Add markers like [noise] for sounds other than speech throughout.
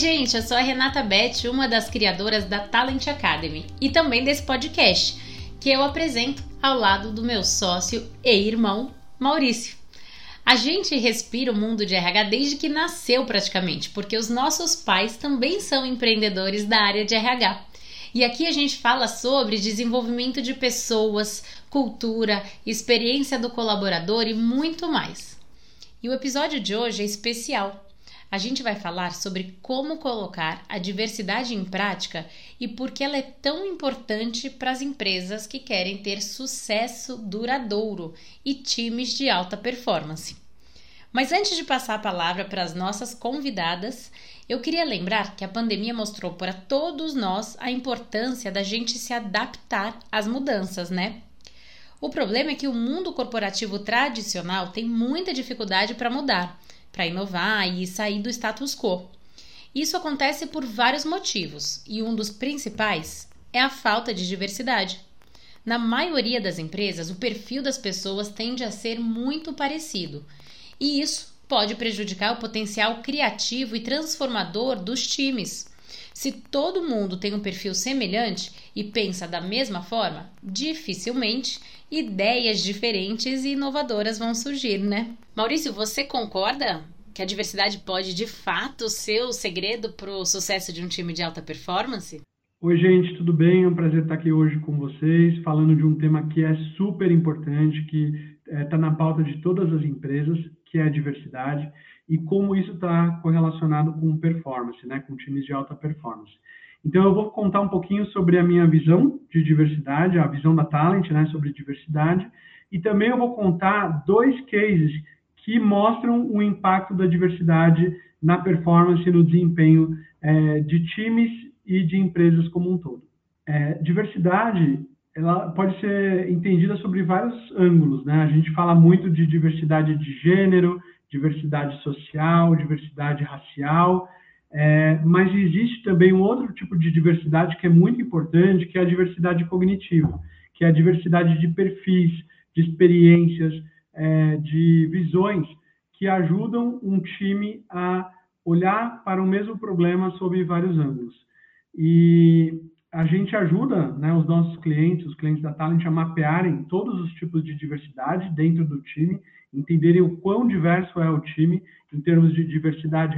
gente, eu sou a Renata Beth, uma das criadoras da Talent Academy e também desse podcast, que eu apresento ao lado do meu sócio e irmão, Maurício. A gente respira o mundo de RH desde que nasceu praticamente, porque os nossos pais também são empreendedores da área de RH. E aqui a gente fala sobre desenvolvimento de pessoas, cultura, experiência do colaborador e muito mais. E o episódio de hoje é especial. A gente vai falar sobre como colocar a diversidade em prática e por que ela é tão importante para as empresas que querem ter sucesso duradouro e times de alta performance. Mas antes de passar a palavra para as nossas convidadas, eu queria lembrar que a pandemia mostrou para todos nós a importância da gente se adaptar às mudanças, né? O problema é que o mundo corporativo tradicional tem muita dificuldade para mudar, para inovar e sair do status quo. Isso acontece por vários motivos, e um dos principais é a falta de diversidade. Na maioria das empresas, o perfil das pessoas tende a ser muito parecido, e isso pode prejudicar o potencial criativo e transformador dos times. Se todo mundo tem um perfil semelhante e pensa da mesma forma, dificilmente ideias diferentes e inovadoras vão surgir, né? Maurício, você concorda que a diversidade pode de fato ser o segredo para o sucesso de um time de alta performance? Oi, gente, tudo bem? É um prazer estar aqui hoje com vocês, falando de um tema que é super importante, que está é, na pauta de todas as empresas, que é a diversidade, e como isso está correlacionado com performance, né, com times de alta performance. Então, eu vou contar um pouquinho sobre a minha visão de diversidade, a visão da Talent, né, sobre diversidade, e também eu vou contar dois cases que mostram o impacto da diversidade na performance e no desempenho é, de times e de empresas como um todo. É, diversidade ela pode ser entendida sobre vários ângulos, né? A gente fala muito de diversidade de gênero, diversidade social, diversidade racial, é, mas existe também um outro tipo de diversidade que é muito importante, que é a diversidade cognitiva, que é a diversidade de perfis, de experiências, é, de visões que ajudam um time a olhar para o mesmo problema sob vários ângulos. E a gente ajuda né, os nossos clientes, os clientes da Talent, a mapearem todos os tipos de diversidade dentro do time, entenderem o quão diverso é o time em termos de diversidade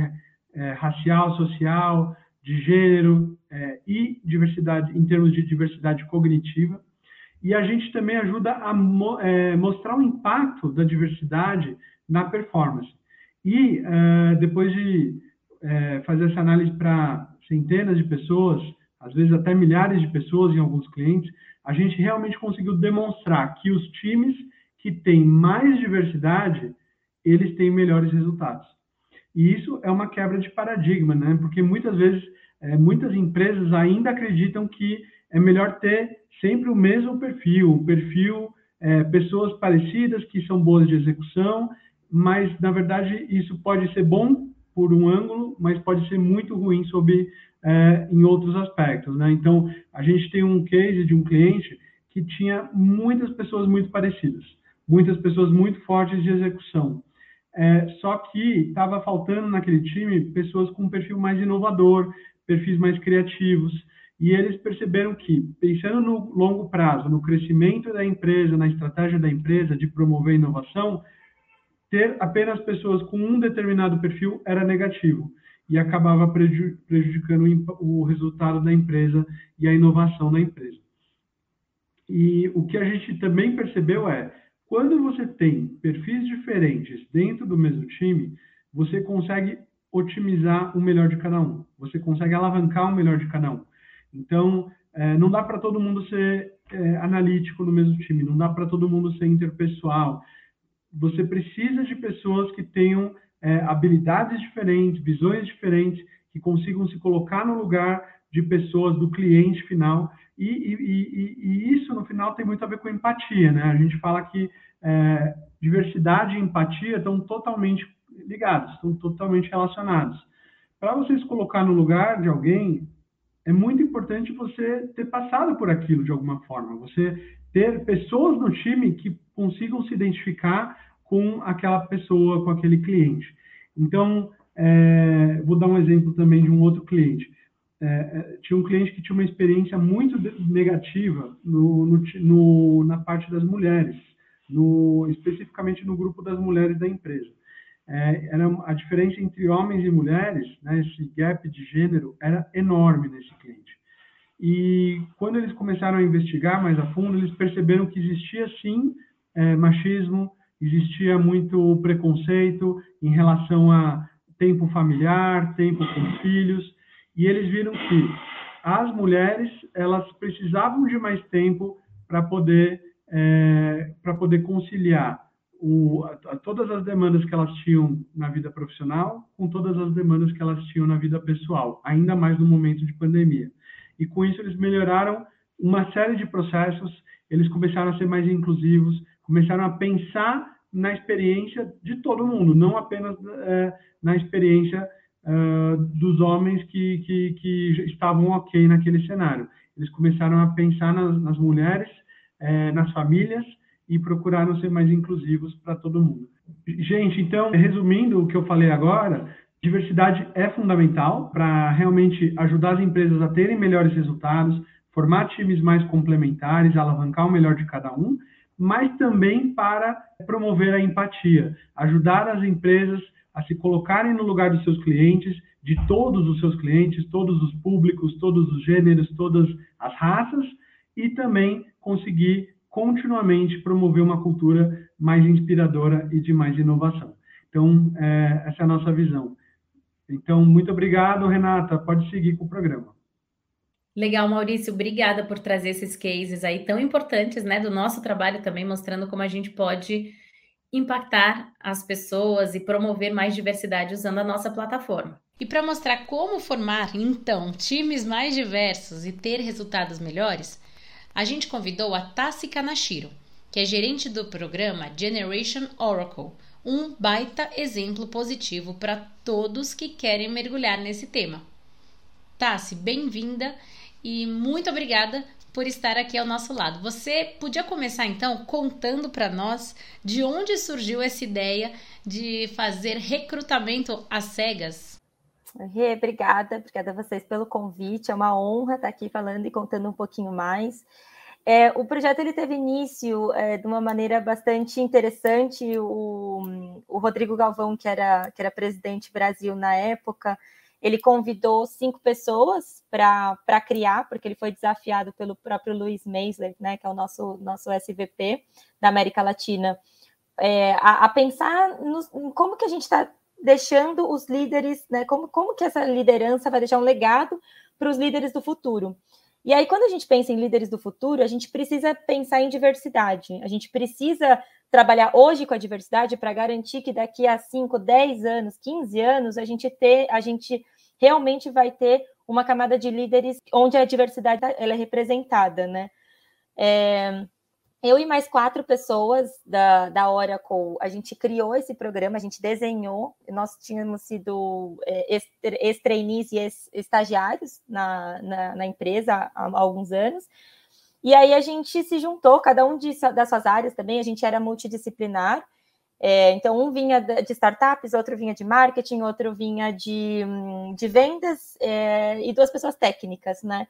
é, racial, social, de gênero é, e diversidade em termos de diversidade cognitiva. E a gente também ajuda a mo é, mostrar o impacto da diversidade na performance. E é, depois de é, fazer essa análise para centenas de pessoas, às vezes até milhares de pessoas em alguns clientes, a gente realmente conseguiu demonstrar que os times que têm mais diversidade, eles têm melhores resultados. E isso é uma quebra de paradigma, né? Porque muitas vezes, é, muitas empresas ainda acreditam que é melhor ter sempre o mesmo perfil, o perfil é, pessoas parecidas que são boas de execução, mas na verdade isso pode ser bom por um ângulo, mas pode ser muito ruim sob é, em outros aspectos, né? Então a gente tem um case de um cliente que tinha muitas pessoas muito parecidas, muitas pessoas muito fortes de execução. É, só que estava faltando naquele time pessoas com perfil mais inovador, perfis mais criativos. E eles perceberam que, pensando no longo prazo, no crescimento da empresa, na estratégia da empresa de promover inovação, ter apenas pessoas com um determinado perfil era negativo e acabava prejudicando o resultado da empresa e a inovação da empresa. E o que a gente também percebeu é quando você tem perfis diferentes dentro do mesmo time, você consegue otimizar o melhor de cada um. Você consegue alavancar o melhor de cada um. Então, é, não dá para todo mundo ser é, analítico no mesmo time, não dá para todo mundo ser interpessoal. Você precisa de pessoas que tenham é, habilidades diferentes, visões diferentes, que consigam se colocar no lugar de pessoas do cliente final e, e, e, isso, no final, tem muito a ver com empatia, né? A gente fala que é, diversidade e empatia estão totalmente ligados, estão totalmente relacionados. Para você se colocar no lugar de alguém, é muito importante você ter passado por aquilo de alguma forma, você ter pessoas no time que consigam se identificar com aquela pessoa, com aquele cliente. Então, é, vou dar um exemplo também de um outro cliente. É, é tinha um cliente que tinha uma experiência muito negativa no, no, no, na parte das mulheres, especificamente no grupo das mulheres da empresa. É, era a diferença entre homens e mulheres, né, esse gap de gênero, era enorme nesse cliente. E quando eles começaram a investigar mais a fundo, eles perceberam que existia sim é, machismo, existia muito preconceito em relação a tempo familiar, tempo com filhos, e eles viram que as mulheres elas precisavam de mais tempo para poder é, para poder conciliar o, a, a, todas as demandas que elas tinham na vida profissional com todas as demandas que elas tinham na vida pessoal, ainda mais no momento de pandemia. E com isso eles melhoraram uma série de processos, eles começaram a ser mais inclusivos, começaram a pensar na experiência de todo mundo, não apenas é, na experiência é, dos homens que, que, que, estavam ok naquele cenário. Eles começaram a pensar nas, nas mulheres, é, nas famílias e procuraram ser mais inclusivos para todo mundo. Gente, então, resumindo o que eu falei agora, diversidade é fundamental para realmente ajudar as empresas a terem melhores resultados, formar times mais complementares, alavancar o melhor de cada um, mas também para promover a empatia, ajudar as empresas a se colocarem no lugar dos seus clientes, de todos os seus clientes, todos os públicos, todos os gêneros, todas as raças, e também conseguir continuamente promover uma cultura mais inspiradora e de mais inovação. Então, é, essa é a nossa visão. Então, muito obrigado, Renata. Pode seguir com o programa. Legal, Maurício, obrigada por trazer esses cases aí tão importantes, né, do nosso trabalho também, mostrando como a gente pode impactar as pessoas e promover mais diversidade usando a nossa plataforma. E para mostrar como formar, então, times mais diversos e ter resultados melhores, a gente convidou a Tassi Kanashiro, que é gerente do programa Generation Oracle, um baita exemplo positivo para todos que querem mergulhar nesse tema. Tassi, bem-vinda e muito obrigada por estar aqui ao nosso lado. Você podia começar então contando para nós de onde surgiu essa ideia de fazer recrutamento às cegas? Obrigada, obrigada a vocês pelo convite. É uma honra estar aqui falando e contando um pouquinho mais. É, o projeto ele teve início é, de uma maneira bastante interessante. O, o Rodrigo Galvão, que era, que era presidente Brasil na época, ele convidou cinco pessoas para criar, porque ele foi desafiado pelo próprio Luiz Meisler, né, que é o nosso, nosso SVP da América Latina, é, a, a, pensar em como que a gente está deixando os líderes, né, como, como que essa liderança vai deixar um legado para os líderes do futuro. E aí, quando a gente pensa em líderes do futuro, a gente precisa pensar em diversidade. A gente precisa trabalhar hoje com a diversidade para garantir que daqui a 5, 10 anos, 15 anos, a gente ter, a gente realmente vai ter uma camada de líderes onde a diversidade ela é representada, né? É, eu e mais quatro pessoas da, da Oracle, a gente criou esse programa, a gente desenhou, nós tínhamos sido é, ex-trainees e ex-estagiários na, na, na, empresa há, há, alguns anos, e aí a gente se juntou, cada um de, das suas áreas também, a gente era multidisciplinar, é, então, um vinha de startups, outro vinha de marketing, outro vinha de, de vendas é, e duas pessoas técnicas, né?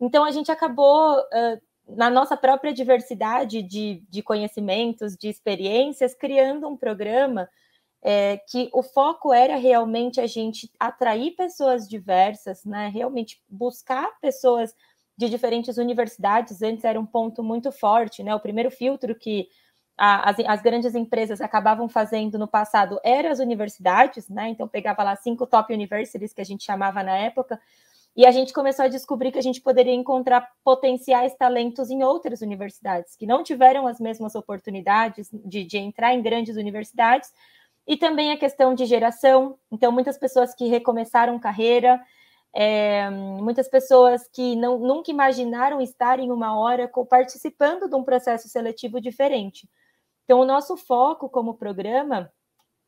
Então, a gente acabou, uh, na nossa própria diversidade de, de conhecimentos, de experiências, criando um programa é, que o foco era realmente a gente atrair pessoas diversas, né? Realmente buscar pessoas de diferentes universidades. Antes era um ponto muito forte, né? O primeiro filtro que as, as, grandes empresas acabavam fazendo no passado eram as universidades, né? Então pegava lá cinco top universities que a gente chamava na época, e a gente começou a descobrir que a gente poderia encontrar potenciais talentos em outras universidades que não tiveram as mesmas oportunidades de, de entrar em grandes universidades, e também a questão de geração. Então, muitas pessoas que recomeçaram carreira, é, muitas pessoas que não, nunca imaginaram estar em uma hora participando de um processo seletivo diferente. Então, o nosso foco como programa,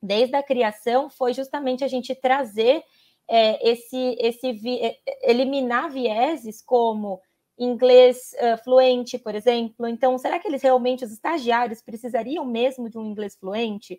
desde a criação, foi justamente a gente trazer é, esse, esse vi, é, eliminar vieses como inglês uh, fluente, por exemplo. Então, será que eles realmente, os estagiários, precisariam mesmo de um inglês fluente?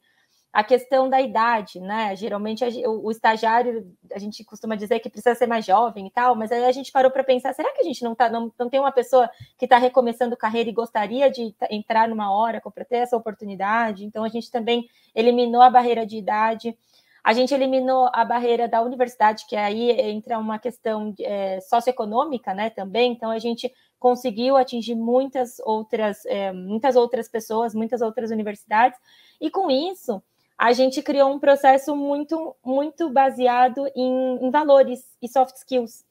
A questão da idade, né? Geralmente a, o, o, estagiário, a gente costuma dizer que precisa ser mais jovem e tal, mas aí a gente parou para pensar, será que a gente não tá, não, não tem uma pessoa que está recomeçando carreira e gostaria de entrar numa hora para ter essa oportunidade? Então a gente também eliminou a barreira de idade. A gente eliminou a barreira da universidade, que aí entra uma questão é, socioeconômica, né? Também. Então a gente conseguiu atingir muitas outras, é, muitas outras pessoas, muitas outras universidades, e com isso a gente criou um processo muito, muito baseado em, em valores e soft skills.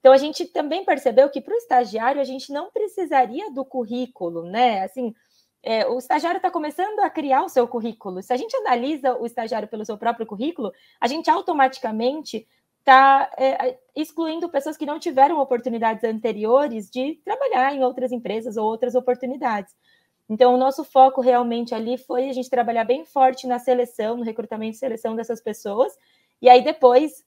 Então a gente também percebeu que para o estagiário a gente não precisaria do currículo, né? Assim, é, o estagiário está começando a criar o seu currículo. Se a gente analisa o estagiário pelo seu próprio currículo, a gente automaticamente está é, excluindo pessoas que não tiveram oportunidades anteriores de trabalhar em outras empresas ou outras oportunidades. Então, o nosso foco realmente ali foi a gente trabalhar bem forte na seleção, no recrutamento e seleção dessas pessoas. E aí, depois,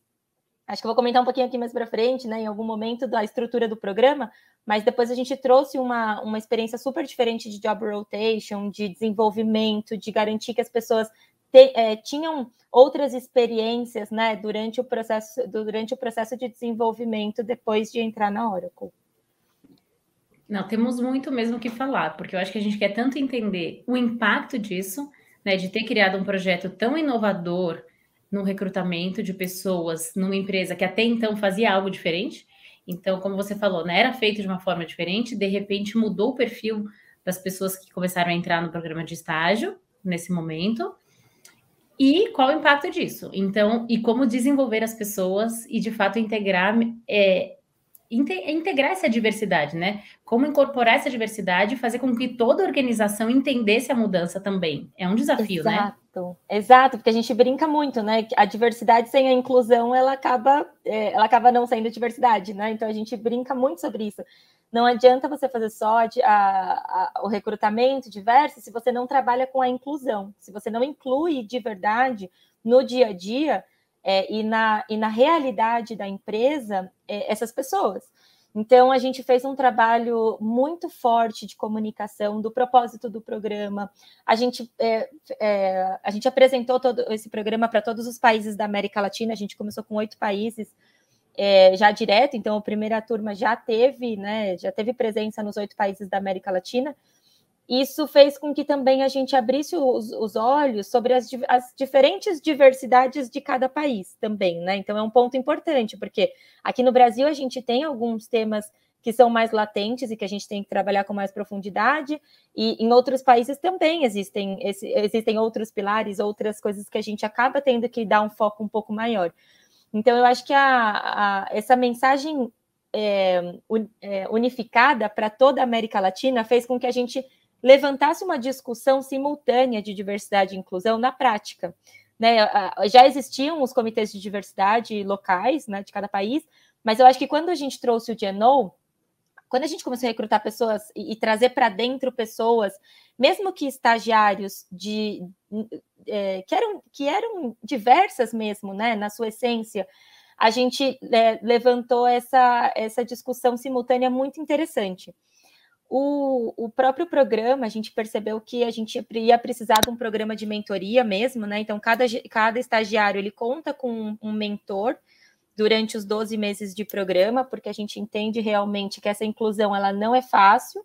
acho que eu vou comentar um pouquinho aqui mais para frente, né, em algum momento da estrutura do programa, mas depois a gente trouxe uma, uma experiência super diferente de job rotation, de desenvolvimento, de garantir que as pessoas te, é, tinham outras experiências né, durante, o processo, durante o processo de desenvolvimento depois de entrar na Oracle. Não, temos muito mesmo que falar, porque eu acho que a gente quer tanto entender o impacto disso, né, de ter criado um projeto tão inovador no recrutamento de pessoas numa empresa que até então fazia algo diferente. Então, como você falou, né, era feito de uma forma diferente, de repente mudou o perfil das pessoas que começaram a entrar no programa de estágio nesse momento. E qual o impacto disso? Então, e como desenvolver as pessoas e de fato integrar é, integrar essa diversidade, né? Como incorporar essa diversidade e fazer com que toda organização entendesse a mudança também. É um desafio, exato, né? Exato, exato, porque a gente brinca muito, né? A diversidade sem a inclusão, ela acaba, é, ela acaba não sendo diversidade, né? Então a gente brinca muito sobre isso. Não adianta você fazer só a, a, o recrutamento diverso se você não trabalha com a inclusão. Se você não inclui de verdade no dia a dia, é, e, na, e na realidade da empresa é, essas pessoas. Então, a gente fez um trabalho muito forte de comunicação do propósito do programa. A gente, é, é, a gente apresentou todo esse programa para todos os países da América Latina. A gente começou com oito países é, já direto, então a primeira turma já teve, né, já teve presença nos oito países da América Latina. Isso fez com que também a gente abrisse os, os olhos sobre as, as, diferentes diversidades de cada país também, né? Então é um ponto importante, porque aqui no Brasil a gente tem alguns temas que são mais latentes e que a gente tem que trabalhar com mais profundidade, e em outros países também existem, esse, existem outros pilares, outras coisas que a gente acaba tendo que dar um foco um pouco maior. Então, eu acho que a, a essa mensagem é, unificada para toda a América Latina fez com que a gente levantasse uma discussão simultânea de diversidade e inclusão na prática. Né? Já existiam os comitês de diversidade locais né, de cada país, mas eu acho que quando a gente trouxe o GNO, quando a gente começou a recrutar pessoas e, trazer para dentro pessoas, mesmo que estagiários de é, que, eram, que eram diversas mesmo, né, na sua essência, a gente é, levantou essa, essa discussão simultânea muito interessante. O, o próprio programa, a gente percebeu que a gente ia precisar de um programa de mentoria mesmo, né? Então, cada, cada estagiário ele conta com um mentor durante os 12 meses de programa, porque a gente entende realmente que essa inclusão ela não é fácil.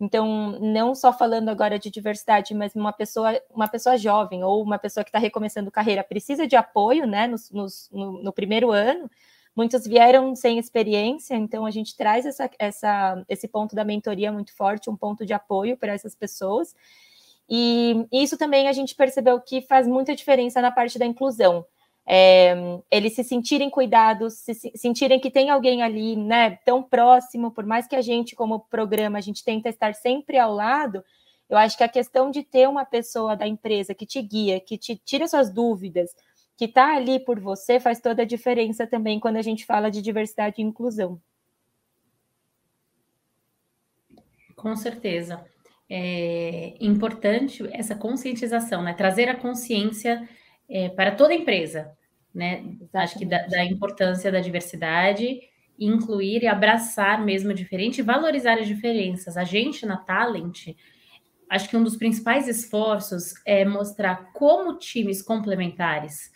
Então, não só falando agora de diversidade, mas uma pessoa, uma pessoa jovem ou uma pessoa que está recomeçando carreira precisa de apoio, né, no, no, no primeiro ano. Muitos vieram sem experiência, então a gente traz essa, essa, esse ponto da mentoria muito forte, um ponto de apoio para essas pessoas. E isso também a gente percebeu que faz muita diferença na parte da inclusão. É, eles se sentirem cuidados, se sentirem que tem alguém ali, né, tão próximo, por mais que a gente, como programa, a gente tenta estar sempre ao lado, eu acho que a questão de ter uma pessoa da empresa que te guia, que te tira suas dúvidas, que está ali por você faz toda a diferença também quando a gente fala de diversidade e inclusão. Com certeza. É importante essa conscientização, né? Trazer a consciência é, para toda empresa, né? Acho que da, da, importância da diversidade, incluir e abraçar mesmo a diferente e valorizar as diferenças. A gente na Talent acho que um dos principais esforços é mostrar como times complementares,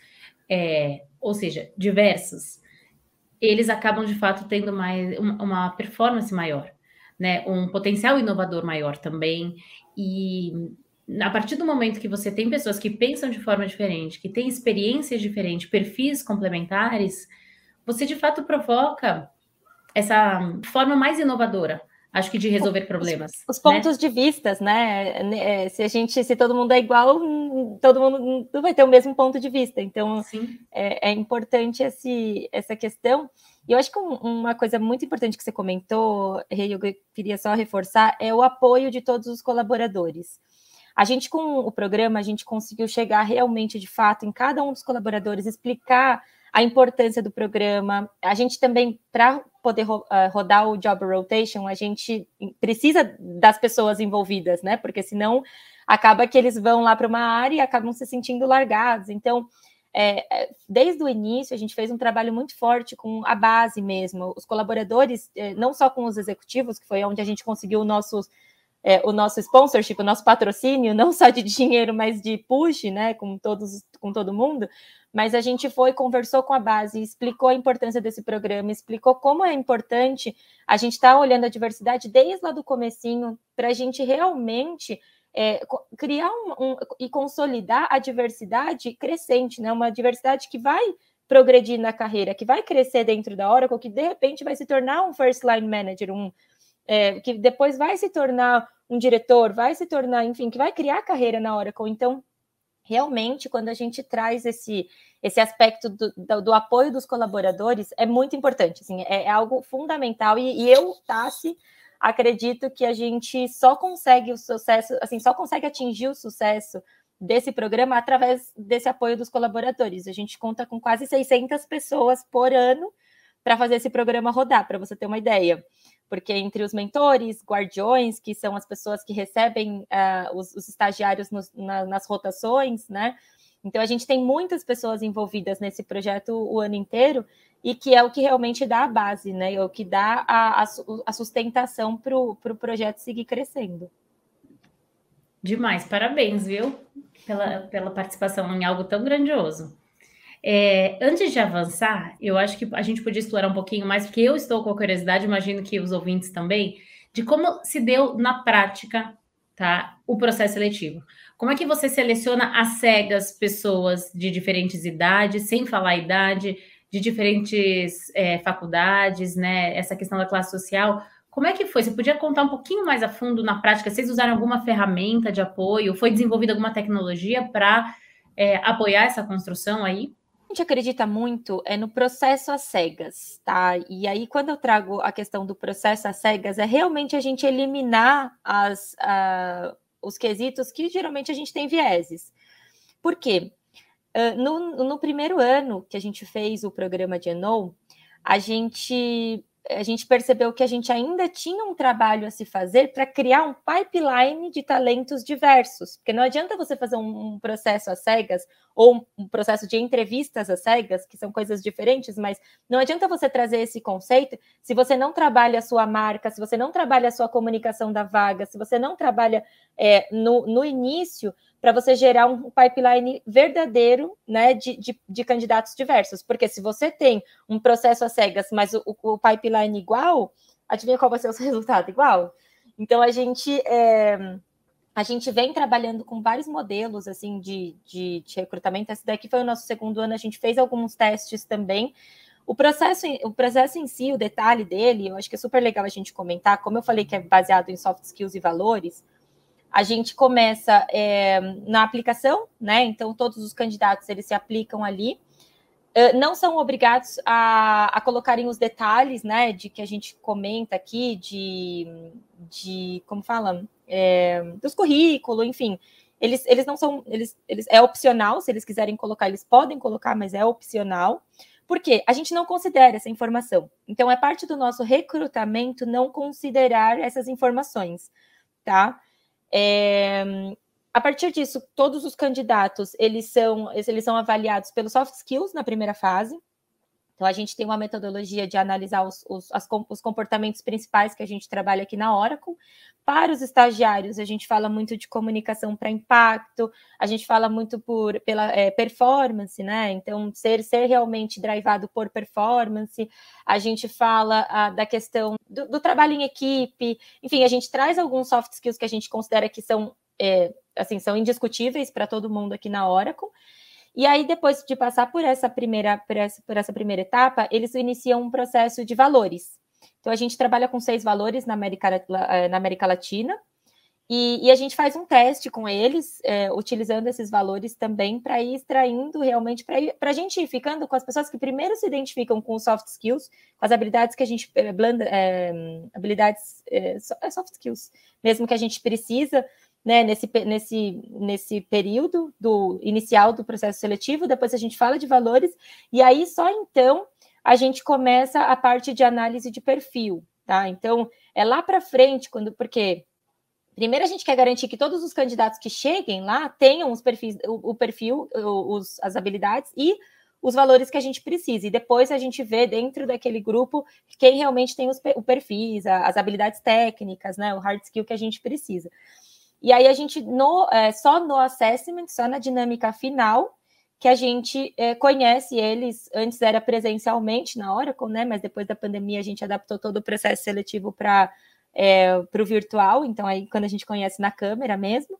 é, ou seja, diversos, eles acabam de fato tendo mais uma performance maior, né? Um potencial inovador maior também. E a partir do momento que você tem pessoas que pensam de forma diferente, que têm experiências diferentes, perfis complementares, você de fato provoca essa forma mais inovadora acho que de resolver problemas. Os, os né? pontos de vistas, né? É, se a gente, se todo mundo é igual, todo mundo não vai ter o mesmo ponto de vista. Então, é, é, importante esse, essa questão. E eu acho que uma coisa muito importante que você comentou, Rei, eu queria só reforçar, é o apoio de todos os colaboradores. A gente, com o programa, a gente conseguiu chegar realmente, de fato, em cada um dos colaboradores, explicar a importância do programa. A gente também, para poder ro uh, rodar o job rotation, a gente precisa das pessoas envolvidas, né? Porque senão acaba que eles vão lá para uma área e acabam se sentindo largados. Então, é, é, desde o início, a gente fez um trabalho muito forte com a base mesmo, os colaboradores, é, não só com os executivos, que foi onde a gente conseguiu o nosso, é, o nosso sponsorship, o nosso patrocínio, não só de dinheiro, mas de push, né, com todos, com todo mundo, mas a gente foi, conversou com a base, explicou a importância desse programa, explicou como é importante a gente estar tá olhando a diversidade desde lá do comecinho, para a gente realmente é, criar um, um, e consolidar a diversidade crescente, né? Uma diversidade que vai progredir na carreira, que vai crescer dentro da Oracle, que de repente vai se tornar um first line manager, um é, que depois vai se tornar um diretor, vai se tornar, enfim, que vai criar carreira na Oracle. Então, realmente, quando a gente traz esse, esse aspecto do, do, do apoio dos colaboradores, é muito importante, assim, é, é algo fundamental, e, e, eu, Tassi, acredito que a gente só consegue o sucesso, assim, só consegue atingir o sucesso desse programa através desse apoio dos colaboradores. A gente conta com quase 600 pessoas por ano para fazer esse programa rodar, para você ter uma ideia porque entre os mentores, guardiões, que são as pessoas que recebem uh, os, os, estagiários nos, na, nas rotações, né? Então a gente tem muitas pessoas envolvidas nesse projeto o ano inteiro e que é o que realmente dá a base, né? É o que dá a, a, sustentação para o pro projeto seguir crescendo. Demais, parabéns, viu? Pela, pela participação em algo tão grandioso. É, antes de avançar, eu acho que a gente podia explorar um pouquinho mais, porque eu estou com curiosidade, imagino que os ouvintes também, de como se deu na prática tá, o processo seletivo. Como é que você seleciona às cegas pessoas de diferentes idades, sem falar idade, de diferentes é, faculdades, né? Essa questão da classe social. Como é que foi? Você podia contar um pouquinho mais a fundo na prática? Vocês usaram alguma ferramenta de apoio? Foi desenvolvida alguma tecnologia para é, apoiar essa construção aí? Gente acredita muito é no processo às cegas, tá? E aí, quando eu trago a questão do processo às cegas, é realmente a gente eliminar as, uh, os quesitos que geralmente a gente tem vieses. Por quê? Uh, no, no primeiro ano que a gente fez o programa de Eno, a gente a gente percebeu que a gente ainda tinha um trabalho a se fazer para criar um pipeline de talentos diversos, porque não adianta você fazer um, um processo às cegas ou um, processo de entrevistas às cegas, que são coisas diferentes, mas não adianta você trazer esse conceito se você não trabalha a sua marca, se você não trabalha a sua comunicação da vaga, se você não trabalha é, no, no início para você gerar um pipeline verdadeiro né, de, de, de, candidatos diversos. Porque se você tem um processo às cegas, mas o, o pipeline igual, adivinha qual vai ser o seu [laughs] resultado? Igual. Então a gente é, a gente vem trabalhando com vários modelos assim de, de, de, recrutamento. Esse daqui foi o nosso segundo ano, a gente fez alguns testes também. O processo, o processo em si, o detalhe dele, eu acho que é super legal a gente comentar. Como eu falei que é baseado em soft skills e valores, a gente começa é, na aplicação, né? Então, todos os candidatos eles se aplicam ali. Uh, não são obrigados a, a colocarem os detalhes, né? De que a gente comenta aqui, de, de como fala, é, dos currículos, enfim. Eles, eles não são, eles, eles é opcional, se eles quiserem colocar, eles podem colocar, mas é opcional. Porque a gente não considera essa informação. Então, é parte do nosso recrutamento não considerar essas informações, tá? É, a partir disso, todos os candidatos eles são, eles são avaliados pelos soft skills na primeira fase. Então, a gente tem uma metodologia de analisar os, os, as, os comportamentos principais que a gente trabalha aqui na Oracle. Para os estagiários, a gente fala muito de comunicação para impacto, a gente fala muito por, pela é, performance, né? Então, ser, ser realmente drivado por performance, a gente fala a, da questão do, do, trabalho em equipe, enfim, a gente traz alguns soft skills que a gente considera que são, é, assim, são indiscutíveis para todo mundo aqui na Oracle. E aí, depois de passar por essa primeira, por essa, por essa primeira etapa, eles iniciam um processo de valores. Então, a gente trabalha com seis valores na América, eh, na América Latina, e, e a gente faz um teste com eles, é, utilizando esses valores também para ir extraindo realmente, para a gente ir ficando com as pessoas que primeiro se identificam com soft skills, com as habilidades que a gente, é, blanda, é, habilidades, soft skills, mesmo que a gente precisa né, nesse, nesse, nesse período do inicial do processo seletivo, depois a gente fala de valores, e aí só então a gente começa a parte de análise de perfil, tá? Então, é lá para frente, quando, porque primeiro a gente quer garantir que todos os candidatos que cheguem lá tenham os perfis, o, o perfil, os, as habilidades e os valores que a gente precisa. E depois a gente vê dentro daquele grupo quem realmente tem os, o perfis, as habilidades técnicas, né? O hard skill que a gente precisa. E aí a gente, no, é, só no assessment, só na dinâmica final, que a gente é, conhece eles, antes era presencialmente na Oracle, né? Mas depois da pandemia a gente adaptou todo o processo seletivo para é, o virtual, então aí quando a gente conhece na câmera mesmo.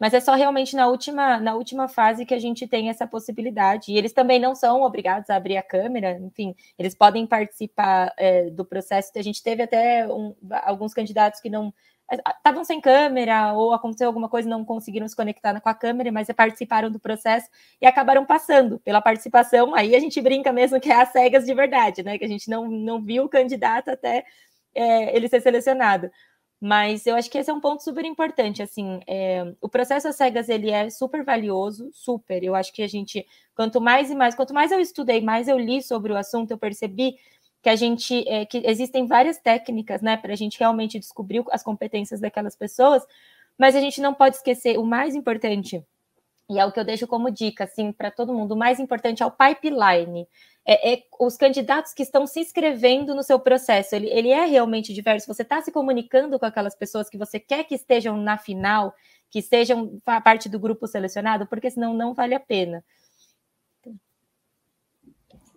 Mas é só realmente na última, na última fase que a gente tem essa possibilidade. E eles também não são obrigados a abrir a câmera, enfim, eles podem participar é, do processo. A gente teve até um, alguns candidatos que não estavam sem câmera ou aconteceu alguma coisa não conseguiram se conectar com a câmera, mas participaram do processo e acabaram passando pela participação. Aí a gente brinca mesmo que é as cegas de verdade, né? Que a gente não, não viu o candidato até é, ele ser selecionado. Mas eu acho que esse é um ponto super importante. Assim, é, o processo às cegas ele é super valioso, super. Eu acho que a gente, quanto mais e mais, quanto mais eu estudei, mais eu li sobre o assunto, eu percebi que a gente é, que existem várias técnicas, né, para a gente realmente descobrir as competências daquelas pessoas, mas a gente não pode esquecer o mais importante e é o que eu deixo como dica, assim, para todo mundo. O mais importante é o pipeline. É, é, os candidatos que estão se inscrevendo no seu processo. Ele, ele é realmente diverso. Você está se comunicando com aquelas pessoas que você quer que estejam na final, que sejam parte do grupo selecionado, porque senão não vale a pena.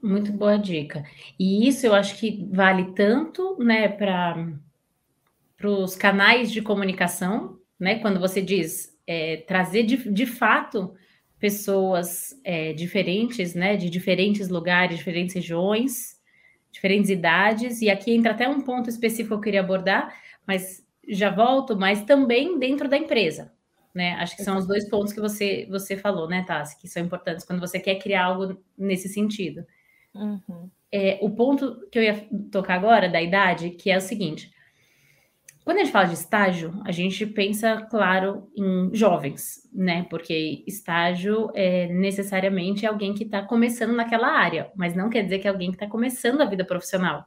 Muito boa dica. E isso eu acho que vale tanto, né, para os canais de comunicação, né? Quando você diz é, trazer de, de fato pessoas é, diferentes, né, de diferentes lugares, diferentes regiões, diferentes idades, e aqui entra até um ponto específico que eu queria abordar, mas já volto, mas também dentro da empresa, né? Acho que são os dois pontos que você, você falou, né, Tassi, que são importantes quando você quer criar algo nesse sentido. Uhum. É, o ponto que eu ia tocar agora, da idade, que é o seguinte: quando a gente fala de estágio, a gente pensa, claro, em jovens, né? Porque estágio é necessariamente alguém que está começando naquela área, mas não quer dizer que é alguém que está começando a vida profissional,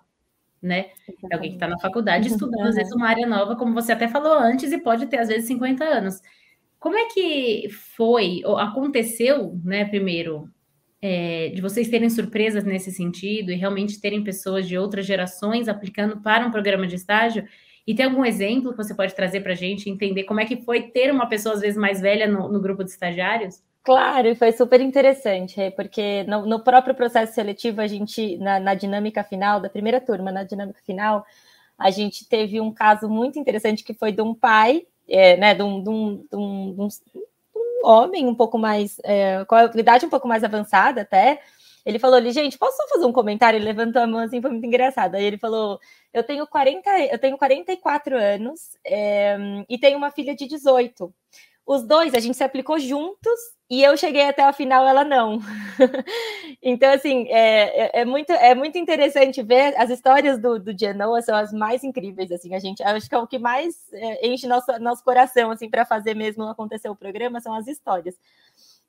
né? É alguém que está na faculdade estudando, às vezes, uma área nova, como você até falou antes, e pode ter, às vezes, 50 anos. Como é que foi, ou aconteceu, né, primeiro, é, de vocês terem surpresas nesse sentido e realmente terem pessoas de outras gerações aplicando para um programa de estágio? E tem algum exemplo que você pode trazer para a gente entender como é que foi ter uma pessoa, às vezes, mais velha no, no grupo de estagiários? Claro, foi super interessante, porque no, no próprio processo seletivo, a gente, na, na, dinâmica final, da primeira turma, na dinâmica final, a gente teve um caso muito interessante que foi de um pai, é, né, de um, de um, de um, homem um pouco mais, é, com a idade um pouco mais avançada até, ele falou ali, gente, posso só fazer um comentário? Ele levantou a mão assim, foi muito engraçado. Aí ele falou: Eu tenho 40, eu tenho 44 anos é, e tenho uma filha de 18 os dois, a gente se aplicou juntos e eu cheguei até a final, ela não. [laughs] então, assim, é, é, é, muito, é muito interessante ver as histórias do, do Genoa, são as mais incríveis, assim, a gente, acho que é o que mais é, enche nosso, nosso coração, assim, para fazer mesmo acontecer o programa, são as histórias.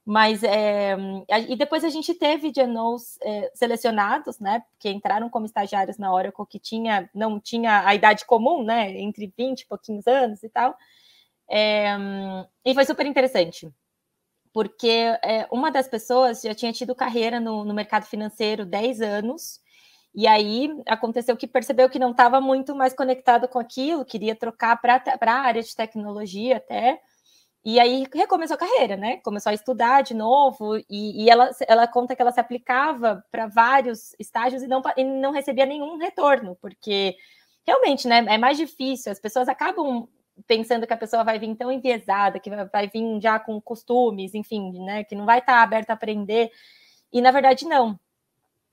Mas, é, e depois a gente teve Genos é, selecionados, né, que entraram como estagiários na Oracle, que tinha, não tinha a idade comum, né, entre 20 e pouquinhos anos e tal, é, e foi super interessante, porque é, uma das pessoas já tinha tido carreira no, no mercado financeiro 10 anos, E aí aconteceu que percebeu que não estava muito mais conectado com aquilo, queria trocar para a área de tecnologia até. E aí recomeçou a carreira, né? Começou a estudar de novo, e, e ela, ela conta que ela se aplicava para vários estágios e não, e não recebia nenhum retorno, porque realmente né, é mais difícil, as pessoas acabam pensando que a pessoa vai vir tão enviesada, que vai vir já com costumes, enfim, né? Que não vai estar tá aberta a aprender. E na verdade, não.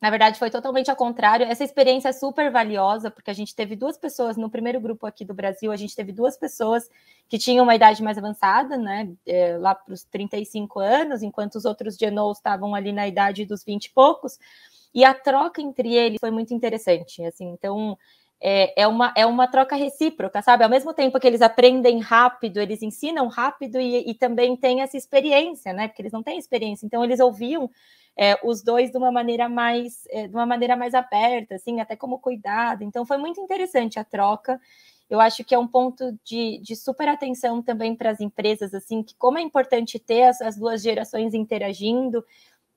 Na verdade, foi totalmente ao contrário. Essa experiência é super valiosa, porque a gente teve duas pessoas no primeiro grupo aqui do Brasil, a gente teve duas pessoas que tinham uma idade mais avançada, né? É, lá para os 35 anos, enquanto os outros genos estavam ali na idade dos 20 e poucos. E a troca entre eles foi muito interessante. Assim, então, é, é, uma, é uma troca recíproca, sabe? Ao mesmo tempo que eles aprendem rápido, eles ensinam rápido e, e também têm essa experiência, né? Porque eles não têm experiência, então eles ouviam é, os dois de uma maneira mais é, de uma maneira mais aberta, assim, até como cuidado. Então foi muito interessante a troca. Eu acho que é um ponto de, de super atenção também para as empresas, assim, que como é importante ter as, as duas gerações interagindo.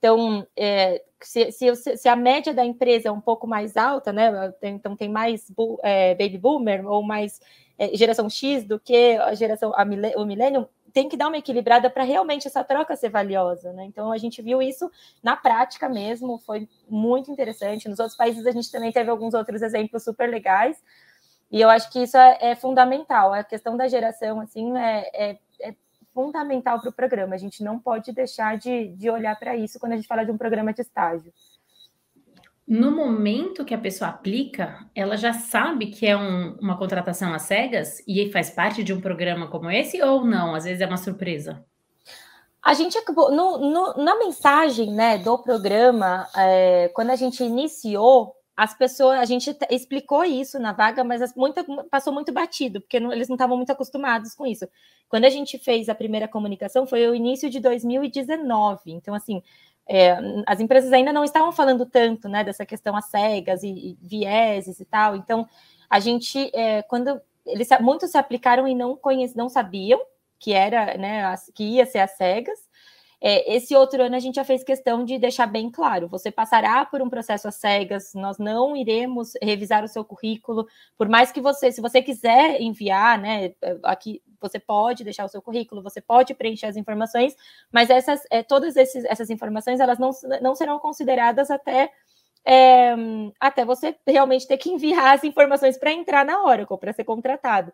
Então, é, se, se, se, a média da empresa é um pouco mais alta, né? Então tem mais é, baby boomer ou mais é, geração X do que a geração a, o milênio, tem que dar uma equilibrada para realmente essa troca ser valiosa, né? Então a gente viu isso na prática mesmo, foi muito interessante. Nos outros países a gente também teve alguns outros exemplos super legais. E eu acho que isso é, é fundamental. A questão da geração, assim, é, é, é fundamental para o programa. A gente não pode deixar de, de olhar para isso quando a gente fala de um programa de estágio no momento que a pessoa aplica, ela já sabe que é um, uma contratação às cegas e faz parte de um programa como esse ou não? Às vezes é uma surpresa. A gente acabou no, no, na mensagem né, do programa, é, quando a gente iniciou, as pessoas, a gente explicou isso na vaga, mas as, passou muito batido, porque não, eles não estavam muito acostumados com isso. Quando a gente fez a primeira comunicação, foi o início de 2019. Então, assim, é, as empresas ainda não estavam falando tanto né, dessa questão às cegas e, e vieses e tal. Então, a gente, é, quando eles muitos se aplicaram e não conheciam, não sabiam que era, né, que ia ser às cegas. É, esse outro ano a gente já fez questão de deixar bem claro: você passará por um processo às cegas, nós não iremos revisar o seu currículo, por mais que você, se você quiser enviar, né, aqui você pode deixar o seu currículo, você pode preencher as informações, mas essas, é, todas esses, essas informações elas não, não serão consideradas até é, até você realmente ter que enviar as informações para entrar na Oracle, para ser contratado.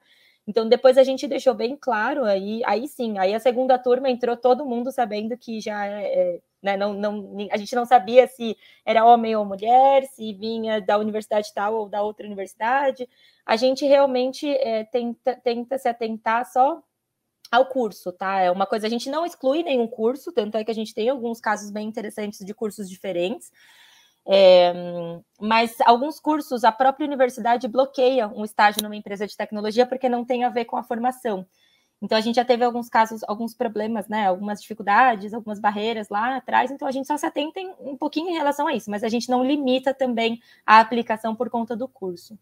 Então, depois a gente deixou bem claro, aí, aí sim, aí a segunda turma entrou todo mundo sabendo que já é, né, não, não, a gente não sabia se era homem ou mulher, se vinha da universidade tal ou da outra universidade. A gente realmente é, tenta, tenta se atentar só ao curso, tá? É uma coisa, a gente não exclui nenhum curso, tanto é que a gente tem alguns casos bem interessantes de cursos diferentes. É, mas alguns cursos, a própria universidade bloqueia um estágio numa empresa de tecnologia porque não tem a ver com a formação. Então a gente já teve alguns casos, alguns problemas, né? Algumas dificuldades, algumas barreiras lá atrás. Então a gente só se atenta um pouquinho em relação a isso, mas a gente não limita também a aplicação por conta do curso.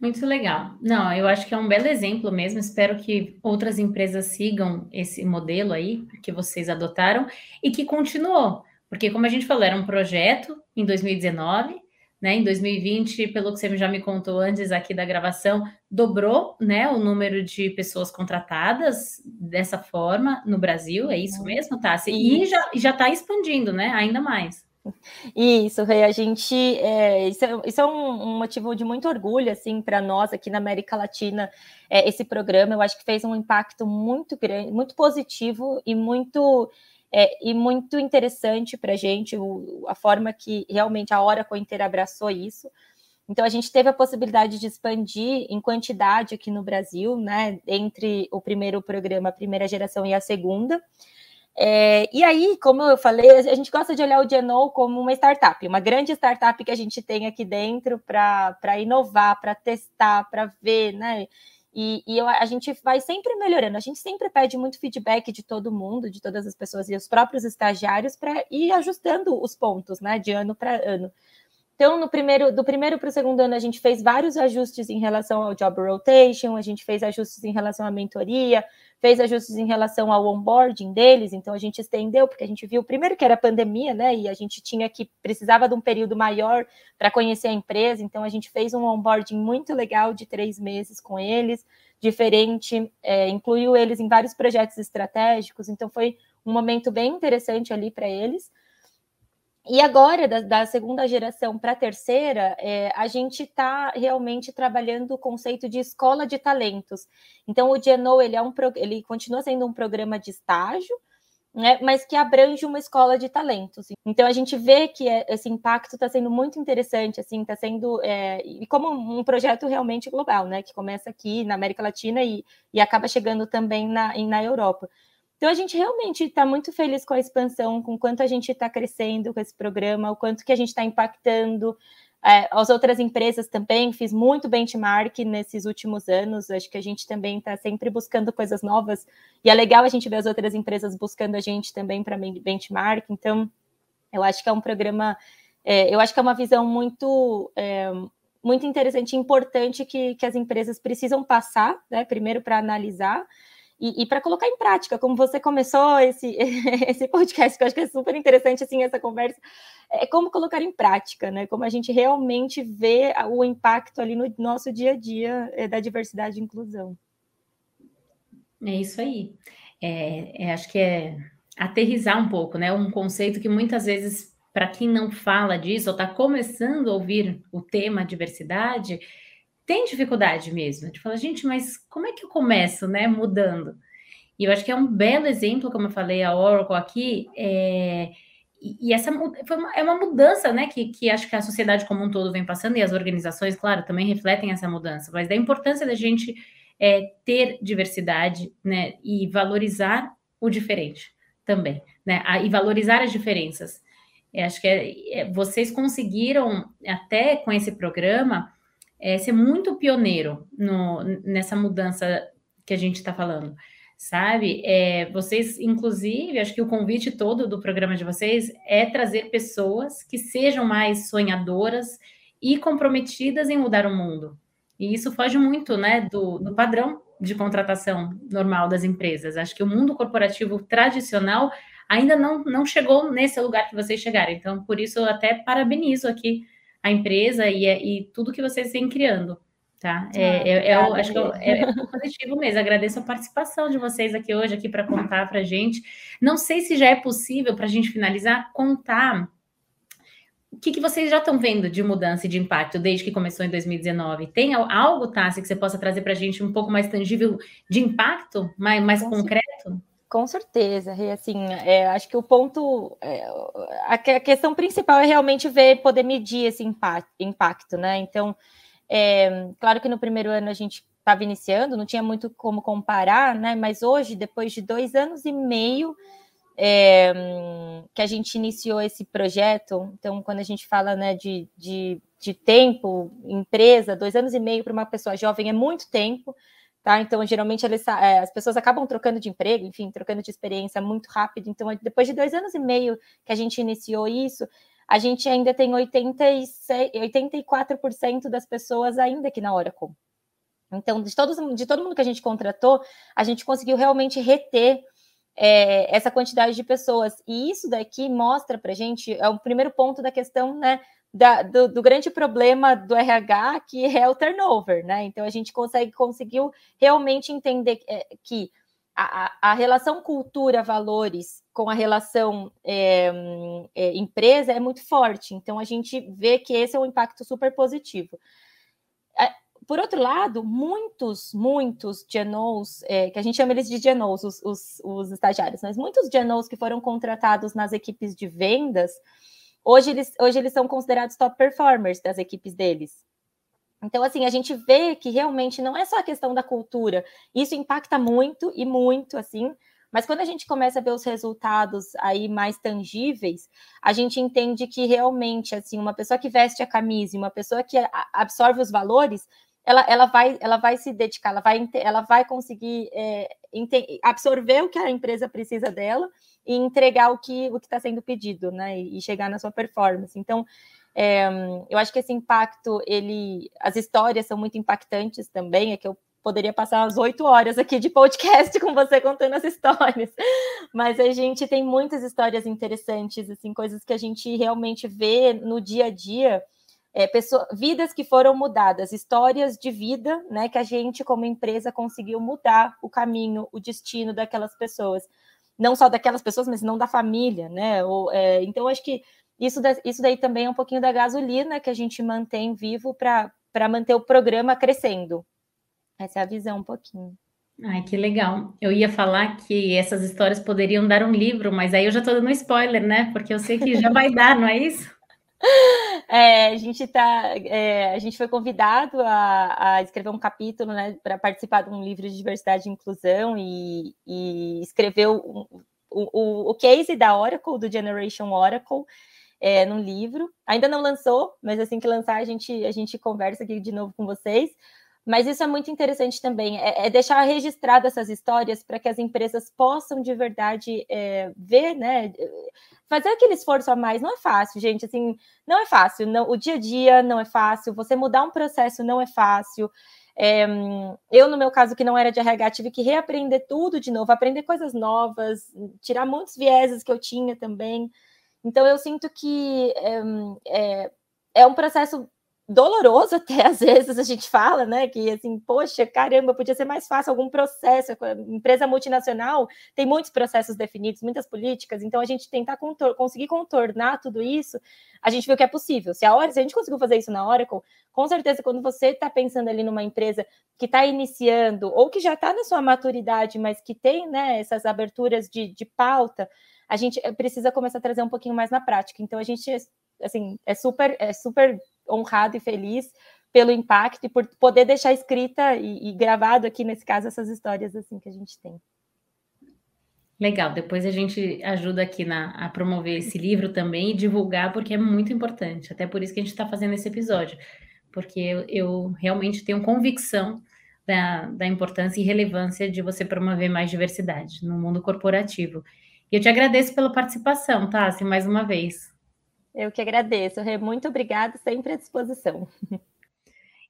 Muito legal. Não, eu acho que é um belo exemplo mesmo. Espero que outras empresas sigam esse modelo aí que vocês adotaram e que continuou. Porque, como a gente falou, era um projeto em 2019, né? Em 2020, pelo que você já me contou antes aqui da gravação, dobrou né, o número de pessoas contratadas dessa forma no Brasil, é isso uhum. mesmo, Tassi? E já está expandindo, né? Ainda mais. Isso, Rei, a gente. É, isso, é, isso é um, um, motivo de muito orgulho, assim, para nós aqui na América Latina. É, esse programa, eu acho que fez um impacto muito grande, muito positivo e muito é, e muito interessante para a gente o, a forma que realmente a Oracle inteira abraçou isso. Então, a gente teve a possibilidade de expandir em quantidade aqui no Brasil, né, entre o primeiro programa, a primeira geração e a segunda. É, e aí, como eu falei, a gente gosta de olhar o Geno como uma startup, uma grande startup que a gente tem aqui dentro para inovar, para testar, para ver, né? E, e eu, a gente vai sempre melhorando, a gente sempre pede muito feedback de todo mundo, de todas as pessoas e os próprios estagiários para ir ajustando os pontos, né, de ano para ano. Então, no primeiro, do primeiro para o segundo ano, a gente fez vários ajustes em relação ao job rotation, a gente fez ajustes em relação à mentoria, fez ajustes em relação ao onboarding deles, então a gente estendeu, porque a gente viu primeiro que era pandemia, né? E a gente tinha que precisava de um período maior para conhecer a empresa, então a gente fez um onboarding muito legal de três meses com eles, diferente, é, incluiu eles em vários projetos estratégicos, então foi um momento bem interessante ali para eles. E agora, da, da segunda geração para a terceira, é, a gente está realmente trabalhando o conceito de escola de talentos. Então, o Geno, ele, é um, ele continua sendo um programa de estágio, né, mas que abrange uma escola de talentos. Então, a gente vê que é, esse impacto está sendo muito interessante, assim, está sendo, é, e como um projeto realmente global, né, que começa aqui na América Latina e, e acaba chegando também na, na Europa. Então a gente realmente está muito feliz com a expansão, com o quanto a gente está crescendo com esse programa, o quanto que a gente está impactando é, as outras empresas também. Fiz muito benchmark nesses últimos anos. Acho que a gente também está sempre buscando coisas novas e é legal a gente ver as outras empresas buscando a gente também para benchmark. Então eu acho que é um programa, é, eu acho que é uma visão muito é, muito interessante e importante que, que as empresas precisam passar, né? Primeiro para analisar e, e para colocar em prática, como você começou esse, [laughs] esse podcast, que eu acho que é super interessante assim essa conversa, é como colocar em prática, né? Como a gente realmente vê o impacto ali no nosso dia a dia é, da diversidade e inclusão. É isso aí. É, é, acho que é aterrizar um pouco, né? Um conceito que muitas vezes, para quem não fala disso, ou está começando a ouvir o tema diversidade, tem dificuldade mesmo, de falar, gente, mas como é que eu começo, né, mudando? E eu acho que é um belo exemplo, como eu falei, a Oracle aqui, é, e, e essa uma, é uma mudança, né, que, que acho que a sociedade como um todo vem passando, e as organizações, claro, também refletem essa mudança, mas da importância da gente é, ter diversidade, né, e valorizar o diferente também, né, a, e valorizar as diferenças. Acho que é, é, vocês conseguiram, até com esse programa, é, ser muito pioneiro no, nessa mudança que a gente está falando, sabe? É, vocês, inclusive, acho que o convite todo do programa de vocês é trazer pessoas que sejam mais sonhadoras e comprometidas em mudar o mundo. E isso foge muito, né, do, do padrão de contratação normal das empresas. Acho que o mundo corporativo tradicional ainda não, não chegou nesse lugar que vocês chegaram. Então, por isso, eu até parabenizo aqui a empresa e, e tudo que vocês vêm criando. Tá? É, ah, é, é, acho que é, é, positivo mesmo. Agradeço a participação de vocês aqui hoje, aqui para contar para a gente. Não sei se já é possível, para a gente finalizar, contar o que, que vocês já estão vendo de mudança e de impacto desde que começou em 2019. Tem algo, Tassi, que você possa trazer para a gente um pouco mais tangível de impacto, mais, mais concreto? Com certeza, e assim, é, acho que o ponto, é, a, questão principal é realmente ver, poder medir esse impacto, né? Então, é, claro que no primeiro ano a gente estava iniciando, não tinha muito como comparar, né? Mas hoje, depois de dois anos e meio é, que a gente iniciou esse projeto, então, quando a gente fala né, de, de, de tempo, empresa, dois anos e meio para uma pessoa jovem é muito tempo. Tá? Então, geralmente, eles, é, as pessoas acabam trocando de emprego, enfim, trocando de experiência muito rápido. Então, depois de dois anos e meio que a gente iniciou isso, a gente ainda tem 86, 84% das pessoas ainda aqui na Oracle. Então, de, todos, de todo mundo que a gente contratou, a gente conseguiu realmente reter é, essa quantidade de pessoas. E isso daqui mostra para a gente, é o primeiro ponto da questão né, da, do, do, grande problema do RH, que é o turnover, né? Então a gente consegue conseguiu realmente entender é, que a, a relação cultura-valores com a relação é, é, empresa é muito forte. Então a gente vê que esse é um impacto super positivo. É, por outro lado, muitos, muitos genos, é, que a gente chama eles de genos, os, os, os estagiários, mas muitos genos que foram contratados nas equipes de vendas, Hoje eles, hoje eles são considerados top performers das equipes deles. Então, assim, a gente vê que realmente não é só a questão da cultura, isso impacta muito e muito, assim, mas quando a gente começa a ver os resultados aí mais tangíveis, a gente entende que realmente, assim, uma pessoa que veste a camisa, uma pessoa que absorve os valores, ela, ela, vai, ela vai se dedicar, ela vai, ela vai conseguir é, absorver o que a empresa precisa dela e entregar o que o está sendo pedido, né? E chegar na sua performance. Então, É, eu acho que esse impacto, ele, as histórias são muito impactantes também, é que eu poderia passar umas oito horas aqui de podcast [laughs] com você contando as histórias, mas a gente tem muitas histórias interessantes, assim, coisas que a gente realmente vê no dia a dia, é, pessoa, vidas que foram mudadas, histórias de vida, né, que a gente como empresa conseguiu mudar o caminho, o destino daquelas pessoas, não só daquelas pessoas, mas não da família, né? Ou, é, então acho que isso, isso daí também é um pouquinho da gasolina que a gente mantém vivo para manter o programa crescendo. Essa é a visão um pouquinho. Ai, que legal. Eu ia falar que essas histórias poderiam dar um livro, mas aí eu já estou dando spoiler, né? Porque eu sei que já vai dar, não é isso? [laughs] É, a gente tá, é, a gente foi convidado a, a escrever um capítulo, né, para participar de um livro de diversidade e inclusão e, e escreveu o, o, o case da Oracle, do Generation Oracle, é, livro. Ainda não lançou, mas assim que lançar a gente, a gente conversa aqui de novo com vocês. Mas isso é muito interessante também, é, é deixar registrado essas histórias para que as empresas possam de verdade é, ver, né? Fazer aquele esforço a mais não é fácil, gente. Assim, não é fácil. Não, o dia a dia não é fácil. Você mudar um processo não é fácil. É, eu, no meu caso, que não era de RH, tive que reaprender tudo de novo, aprender coisas novas, tirar muitos vieses que eu tinha também. Então, eu sinto que é, é, é um processo doloroso até [laughs] às vezes a gente fala, né? Que assim, poxa, caramba, podia ser mais fácil algum processo. Empresa multinacional tem muitos processos definidos, muitas políticas, então a gente tentar contor conseguir contornar tudo isso, a gente viu que é possível. Se a hora, se a gente conseguiu fazer isso na Oracle, com certeza, quando você está pensando ali numa empresa que está iniciando ou que já está na sua maturidade, mas que tem né, essas aberturas de, de pauta, a gente eh, precisa começar a trazer um pouquinho mais na prática. Então a gente assim é super é super honrado e feliz pelo impacto e por poder deixar escrita e, e gravado aqui nesse caso essas histórias assim que a gente tem. Legal, depois a gente ajuda aqui na, a promover esse livro também e divulgar, porque é muito importante. Até por isso que a gente está fazendo esse episódio, porque eu, eu realmente tenho convicção da, da, importância e relevância de você promover mais diversidade no mundo corporativo. E eu te agradeço pela participação, Tassi, mais uma vez. Eu que agradeço, Rê. Muito obrigada, sempre à disposição.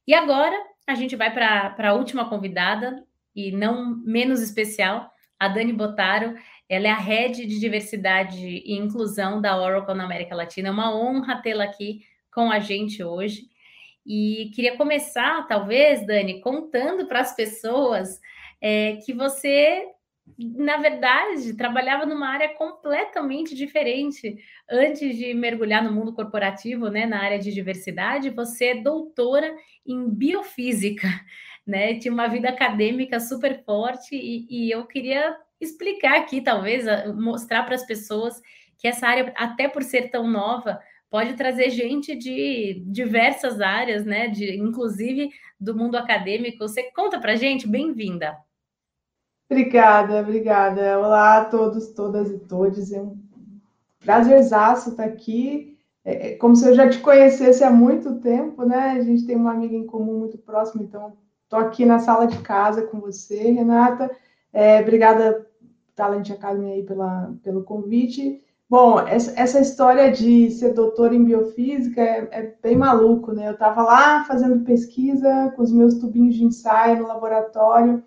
E agora a gente vai para a última convidada, e não menos especial, a Dani Botaro. Ela é a head de diversidade e inclusão da Oracle na América Latina. É uma honra tê-la aqui com a gente hoje. E queria começar, talvez, Dani, contando para as pessoas é, que você na verdade, trabalhava numa área completamente diferente. Antes de mergulhar no mundo corporativo, né, na área de diversidade, você é doutora em biofísica, [laughs] né? Tinha uma vida acadêmica super forte e, e eu queria explicar aqui, talvez, mostrar para as pessoas que essa área, até por ser tão nova, pode trazer gente de diversas áreas, né? De, inclusive do mundo acadêmico. Você conta para gente? Bem-vinda. Obrigada, obrigada. Olá a todos, todas e todos. É um prazerzaço estar aqui. É, é como se eu já te conhecesse há muito tempo, né? A gente tem uma amiga em comum muito próxima, então estou aqui na sala de casa com você, Renata. É, obrigada, Talent Academy, aí pela, pelo convite. Bom, essa, história de ser doutora em biofísica é, é bem maluco, né? Eu estava lá fazendo pesquisa com os meus tubinhos de ensaio no laboratório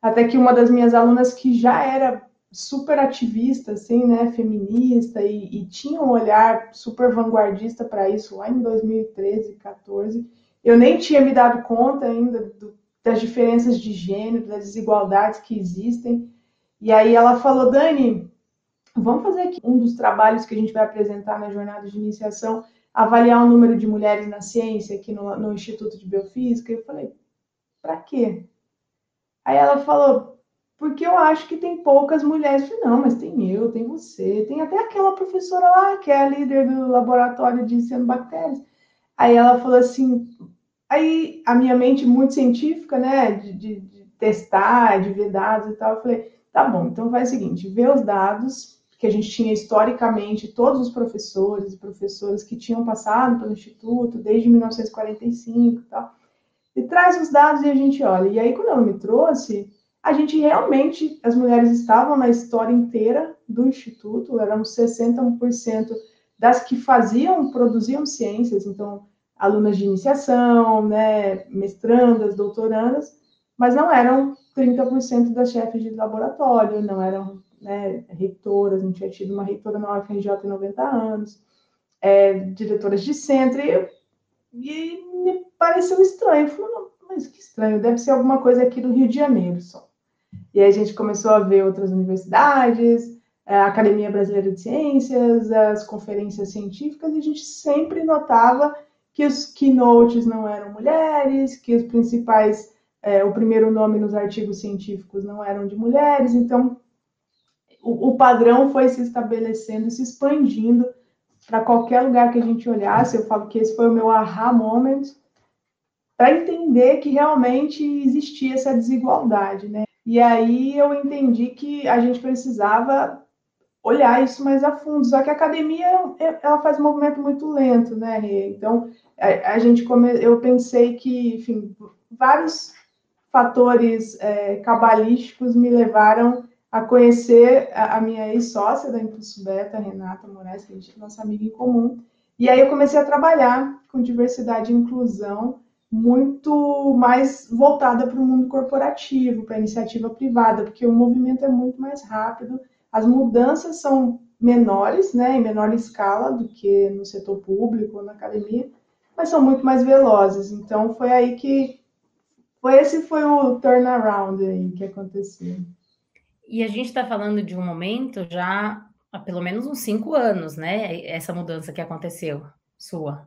até que uma das minhas alunas que já era super ativista, assim, né, feminista e, e tinha um olhar super vanguardista para isso lá em 2013, 14, eu nem tinha me dado conta ainda do, das diferenças de gênero, das desigualdades que existem. E aí ela falou, Dani, vamos fazer aqui um dos trabalhos que a gente vai apresentar na jornada de iniciação, avaliar o número de mulheres na ciência aqui no, no Instituto de Biofísica. Eu falei, para quê? Aí ela falou, porque eu acho que tem poucas mulheres. Eu falei, não, mas tem eu, tem você, tem até aquela professora lá, que é a líder do laboratório de cianobactérias. Aí ela falou assim, aí a minha mente muito científica, né, de, de, de testar, de ver dados e tal, eu falei, tá bom, então faz o seguinte, vê os dados, que a gente tinha historicamente todos os professores e professoras que tinham passado pelo Instituto desde 1945 e tal, e traz os dados e a gente olha. E aí, quando ela me trouxe, a gente realmente, as mulheres estavam na história inteira do Instituto, éramos 61% das que faziam, produziam ciências, então alunas de iniciação, né, mestrandas, doutorandas, mas não eram 30% das chefes de laboratório, não eram né, reitoras, não tinha tido uma reitora na UFRJ em 90 anos, é, diretoras de centro, e, e, me pareceu estranho. Eu falei, mas que estranho, deve ser alguma coisa aqui do Rio de Janeiro só. E aí a gente começou a ver outras universidades, a Academia Brasileira de Ciências, as conferências científicas, e a gente sempre notava que os keynotes não eram mulheres, que os principais, é, o primeiro nome nos artigos científicos não eram de mulheres, então o, o padrão foi se estabelecendo, se expandindo para qualquer lugar que a gente olhasse. Eu falo que esse foi o meu aha moment, para entender que realmente existia essa desigualdade, né? E aí eu entendi que a gente precisava olhar isso mais a fundo. Só que a academia ela faz um movimento muito lento, né? Então a, gente come... eu pensei que, enfim, vários fatores é, cabalísticos me levaram a conhecer a, a minha ex-sócia da Impulso Beta, Renata Moraes, que a gente é nossa amiga em comum. E aí eu comecei a trabalhar com diversidade e inclusão muito mais voltada para o mundo corporativo, para a iniciativa privada, porque o movimento é muito mais rápido, as mudanças são menores, né, em menor escala do que no setor público ou na academia, mas são muito mais velozes. Então foi aí que foi esse foi o turnaround aí que aconteceu. E a gente está falando de um momento já há pelo menos uns cinco anos, né? Essa mudança que aconteceu, sua.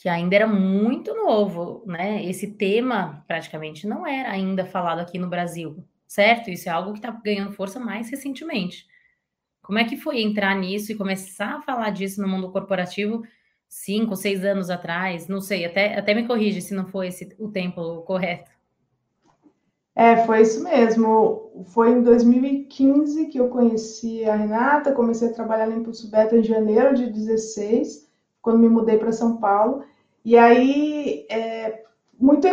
Que ainda era muito novo, né? Esse tema praticamente não era ainda falado aqui no Brasil, certo? Isso é algo que está ganhando força mais recentemente. Como é que foi entrar nisso e começar a falar disso no mundo corporativo cinco, seis anos atrás? Não sei, até, até me corrige se não foi esse o tempo correto. É, foi isso mesmo. Foi em 2015 que eu conheci a Renata, comecei a trabalhar na Impulso Beta em janeiro de 16, quando me mudei para São Paulo. E aí, é, muito,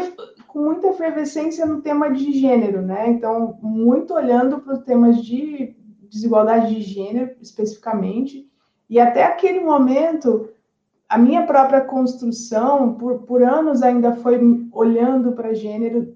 com muita efervescência no tema de gênero, né? Então, muito olhando para os temas de desigualdade de gênero, especificamente. E até aquele momento, a minha própria construção, por, por anos ainda foi olhando para gênero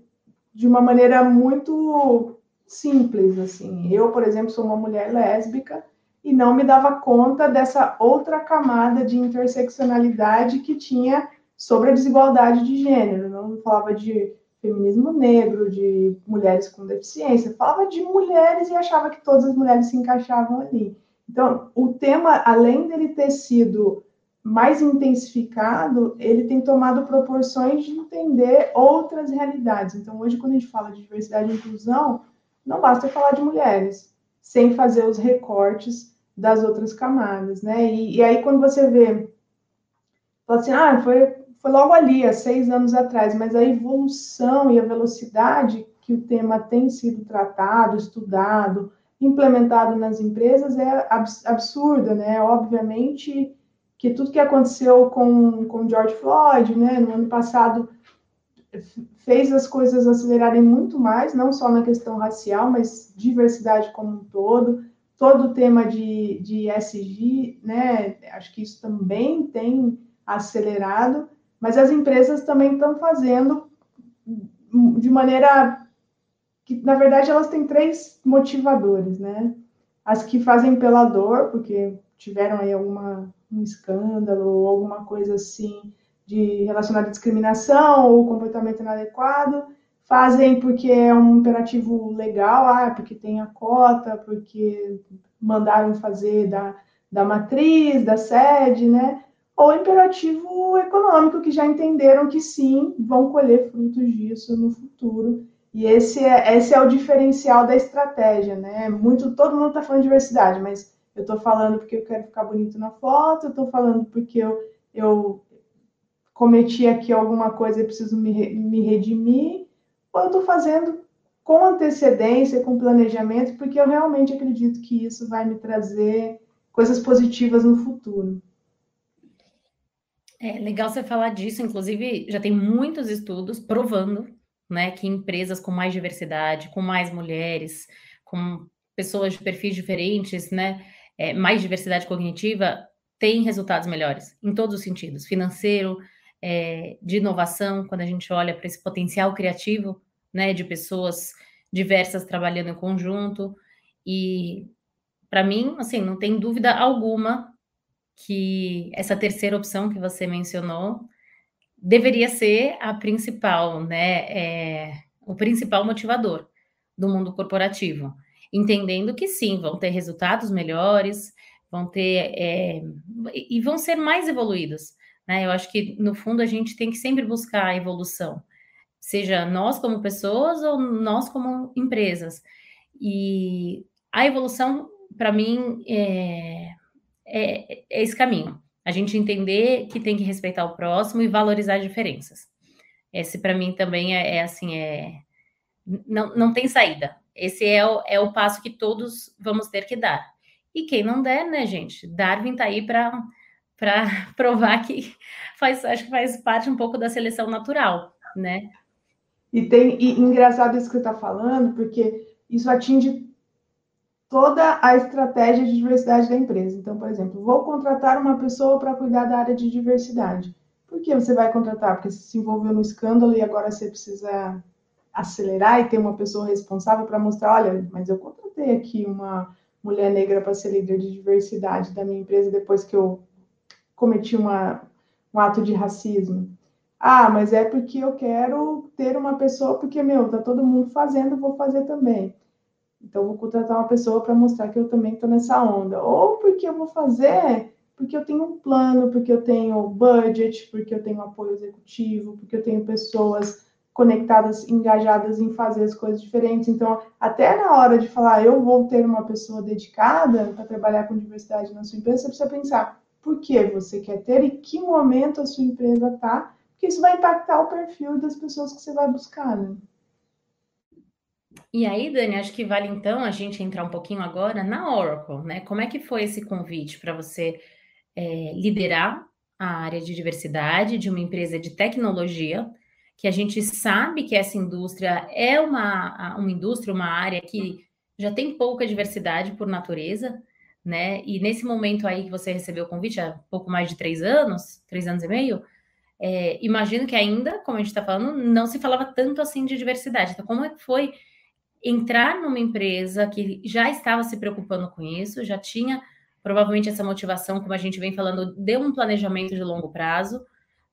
de uma maneira muito simples, assim. Eu, por exemplo, sou uma mulher lésbica e não me dava conta dessa outra camada de interseccionalidade que tinha sobre a desigualdade de gênero. Não falava de feminismo negro, de mulheres com deficiência, falava de mulheres e achava que todas as mulheres se encaixavam ali. Então, o tema, além dele ter sido mais intensificado, ele tem tomado proporções de entender outras realidades. Então, hoje, quando a gente fala de diversidade e inclusão, não basta falar de mulheres, sem fazer os recortes das outras camadas, né? E, e aí, quando você vê, fala assim, ah, foi, foi logo ali, há seis anos atrás, mas a evolução e a velocidade que o tema tem sido tratado, estudado, implementado nas empresas é absurda, né? Obviamente, que tudo que aconteceu com, com George Floyd, né, no ano passado, fez as coisas acelerarem muito mais, não só na questão racial, mas diversidade como um todo. Todo o tema de, de SG, né, acho que isso também tem acelerado, mas as empresas também estão fazendo de maneira que, na verdade, elas têm três motivadores, né? As que fazem pela dor, porque tiveram aí alguma um escândalo ou alguma coisa assim de relacionada à discriminação ou comportamento inadequado, fazem porque é um imperativo legal, ah, porque tem a cota, porque mandaram fazer da, da matriz, da sede, né? Ou imperativo econômico, que já entenderam que sim, vão colher frutos disso no futuro. E esse é, esse é o diferencial da estratégia, né? Muito, todo mundo está falando de diversidade, mas eu estou falando porque eu quero ficar bonito na foto, eu estou falando porque eu, eu cometi aqui alguma coisa e preciso me, me redimir, ou eu estou fazendo com antecedência, com planejamento, porque eu realmente acredito que isso vai me trazer coisas positivas no futuro. É legal você falar disso, inclusive já tem muitos estudos provando né, que empresas com mais diversidade, com mais mulheres, com pessoas de perfis diferentes, né, é, mais diversidade cognitiva tem resultados melhores em todos os sentidos, financeiro, é, de inovação, quando a gente olha para esse potencial criativo, né, de pessoas diversas trabalhando em conjunto. E para mim, assim, não tem dúvida alguma que essa terceira opção que você mencionou deveria ser a principal, né, é, o principal motivador do mundo corporativo, entendendo que sim, vão ter resultados melhores, vão ter é, e vão ser mais evoluídos. Né? Eu acho que no fundo a gente tem que sempre buscar a evolução, seja nós como pessoas ou nós como empresas. E a evolução, para mim, é, é, é esse caminho. A gente entender que tem que respeitar o próximo e valorizar diferenças. Esse, para mim, também é, é, assim, é não, não tem saída. Esse é o, é o passo que todos vamos ter que dar. E quem não der, né, gente? Darwin está aí para [laughs] provar que faz, acho que faz parte um pouco da seleção natural, né? E tem e engraçado isso que você está falando, porque isso atinge toda a estratégia de diversidade da empresa. Então, por exemplo, vou contratar uma pessoa para cuidar da área de diversidade. Por que você vai contratar? Porque você se envolveu no escândalo e agora você precisa acelerar e ter uma pessoa responsável para mostrar, olha, mas eu contratei aqui uma mulher negra para ser líder de diversidade da minha empresa depois que eu cometi uma, um ato de racismo. Ah, mas é porque eu quero ter uma pessoa, porque, meu, tá todo mundo fazendo, vou fazer também. Então, vou contratar uma pessoa para mostrar que eu também estou nessa onda. Ou porque eu vou fazer, porque eu tenho um plano, porque eu tenho budget, porque eu tenho apoio executivo, porque eu tenho pessoas conectadas, engajadas em fazer as coisas diferentes. Então, até na hora de falar, eu vou ter uma pessoa dedicada para trabalhar com diversidade na sua empresa, você precisa pensar por que você quer ter e que momento a sua empresa está porque isso vai impactar o perfil das pessoas que você vai buscar, né? E aí, Dani, acho que vale então a gente entrar um pouquinho agora na Oracle, né? Como é que foi esse convite para você é, liderar a área de diversidade de uma empresa de tecnologia, que a gente sabe que essa indústria é uma, uma indústria, uma área que já tem pouca diversidade por natureza, né? E nesse momento aí que você recebeu o convite, há pouco mais de três anos, três anos e meio, é, imagino que ainda, como a gente está falando, não se falava tanto assim de diversidade. Então, como é que foi entrar numa empresa que já estava se preocupando com isso, já tinha provavelmente essa motivação, como a gente vem falando, de um planejamento de longo prazo,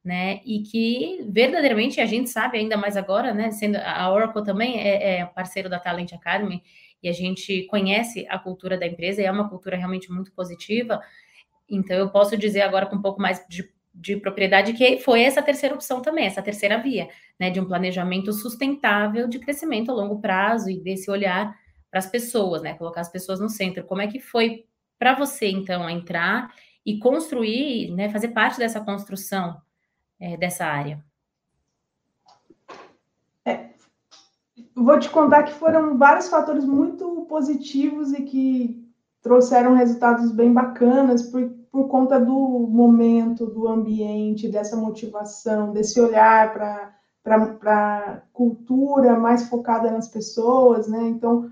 né? E que verdadeiramente a gente sabe, ainda mais agora, né? Sendo a Oracle também é, é parceiro da Talent Academy e a gente conhece a cultura da empresa e é uma cultura realmente muito positiva. Então, eu posso dizer agora com um pouco mais de de propriedade, que foi essa terceira opção também, essa terceira via, né, de um planejamento sustentável de crescimento a longo prazo e desse olhar para as pessoas, né, colocar as pessoas no centro. Como é que foi para você, então, entrar e construir, né, fazer parte dessa construção é, dessa área? É, vou te contar que foram vários fatores muito positivos e que trouxeram resultados bem bacanas, por, por conta do momento, do ambiente, dessa motivação, desse olhar para a cultura mais focada nas pessoas, né? Então,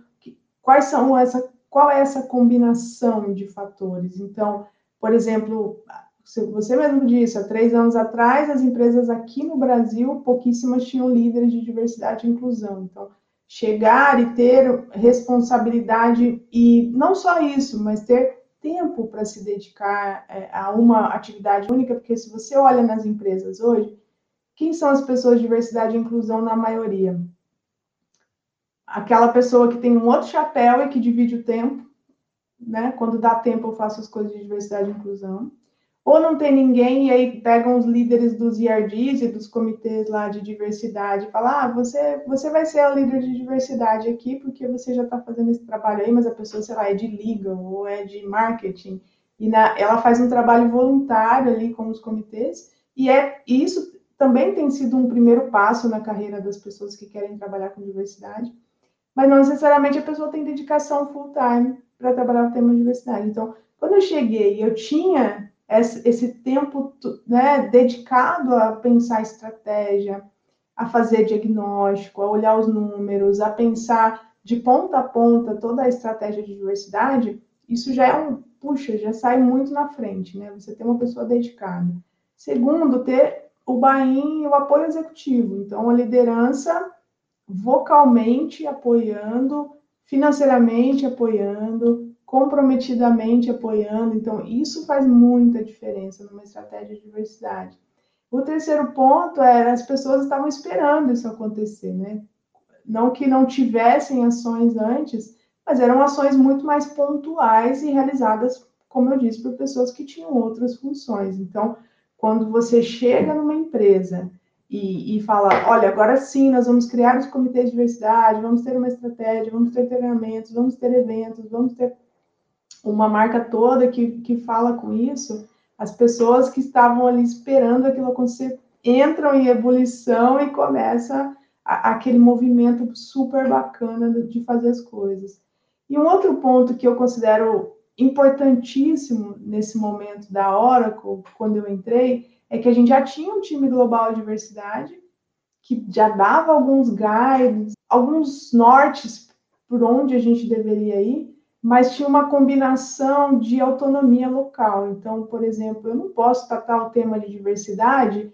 quais são essa, qual é essa combinação de fatores? Então, por exemplo, você mesmo disse, há três anos atrás, as empresas aqui no Brasil, pouquíssimas tinham líderes de diversidade e inclusão. Então, chegar e ter responsabilidade e não só isso, mas ter tempo para se dedicar é, a uma atividade única, porque se você olha nas empresas hoje, quem são as pessoas de diversidade e inclusão na maioria? Aquela pessoa que tem um outro chapéu e que divide o tempo, né? Quando dá tempo eu faço as coisas de diversidade e inclusão ou não tem ninguém, e aí pegam os líderes dos IRDs e dos comitês lá de diversidade e falam: ah, você, você vai ser o líder de diversidade aqui, porque você já está fazendo esse trabalho aí, mas a pessoa, sei lá, é de legal ou é de marketing, e na, ela faz um trabalho voluntário ali com os comitês, e é isso também tem sido um primeiro passo na carreira das pessoas que querem trabalhar com diversidade, mas não necessariamente a pessoa tem dedicação full time para trabalhar o tema de diversidade. Então, quando eu cheguei, eu tinha esse tempo né, dedicado a pensar estratégia, a fazer diagnóstico, a olhar os números, a pensar de ponta a ponta toda a estratégia de diversidade, isso já é um puxa, já sai muito na frente, né? Você tem uma pessoa dedicada. Segundo, ter o Bain e o apoio executivo. Então, a liderança vocalmente apoiando, financeiramente apoiando, comprometidamente apoiando. Então, isso faz muita diferença numa estratégia de diversidade. O terceiro ponto era as pessoas estavam esperando isso acontecer, né? Não que não tivessem ações antes, mas eram ações muito mais pontuais e realizadas, como eu disse, por pessoas que tinham outras funções. Então, quando você chega numa empresa e, e fala, olha, agora sim, nós vamos criar os comitês de diversidade, vamos ter uma estratégia, vamos ter treinamentos, vamos ter eventos, vamos ter uma marca toda que, que fala com isso, as pessoas que estavam ali esperando aquilo acontecer entram em ebulição e começa a, aquele movimento super bacana de fazer as coisas. E um outro ponto que eu considero importantíssimo nesse momento da Oracle, quando eu entrei, é que a gente já tinha um time global de diversidade, que já dava alguns guides, alguns nortes por onde a gente deveria ir, mas tinha uma combinação de autonomia local. Então, por exemplo, eu não posso tratar o tema de diversidade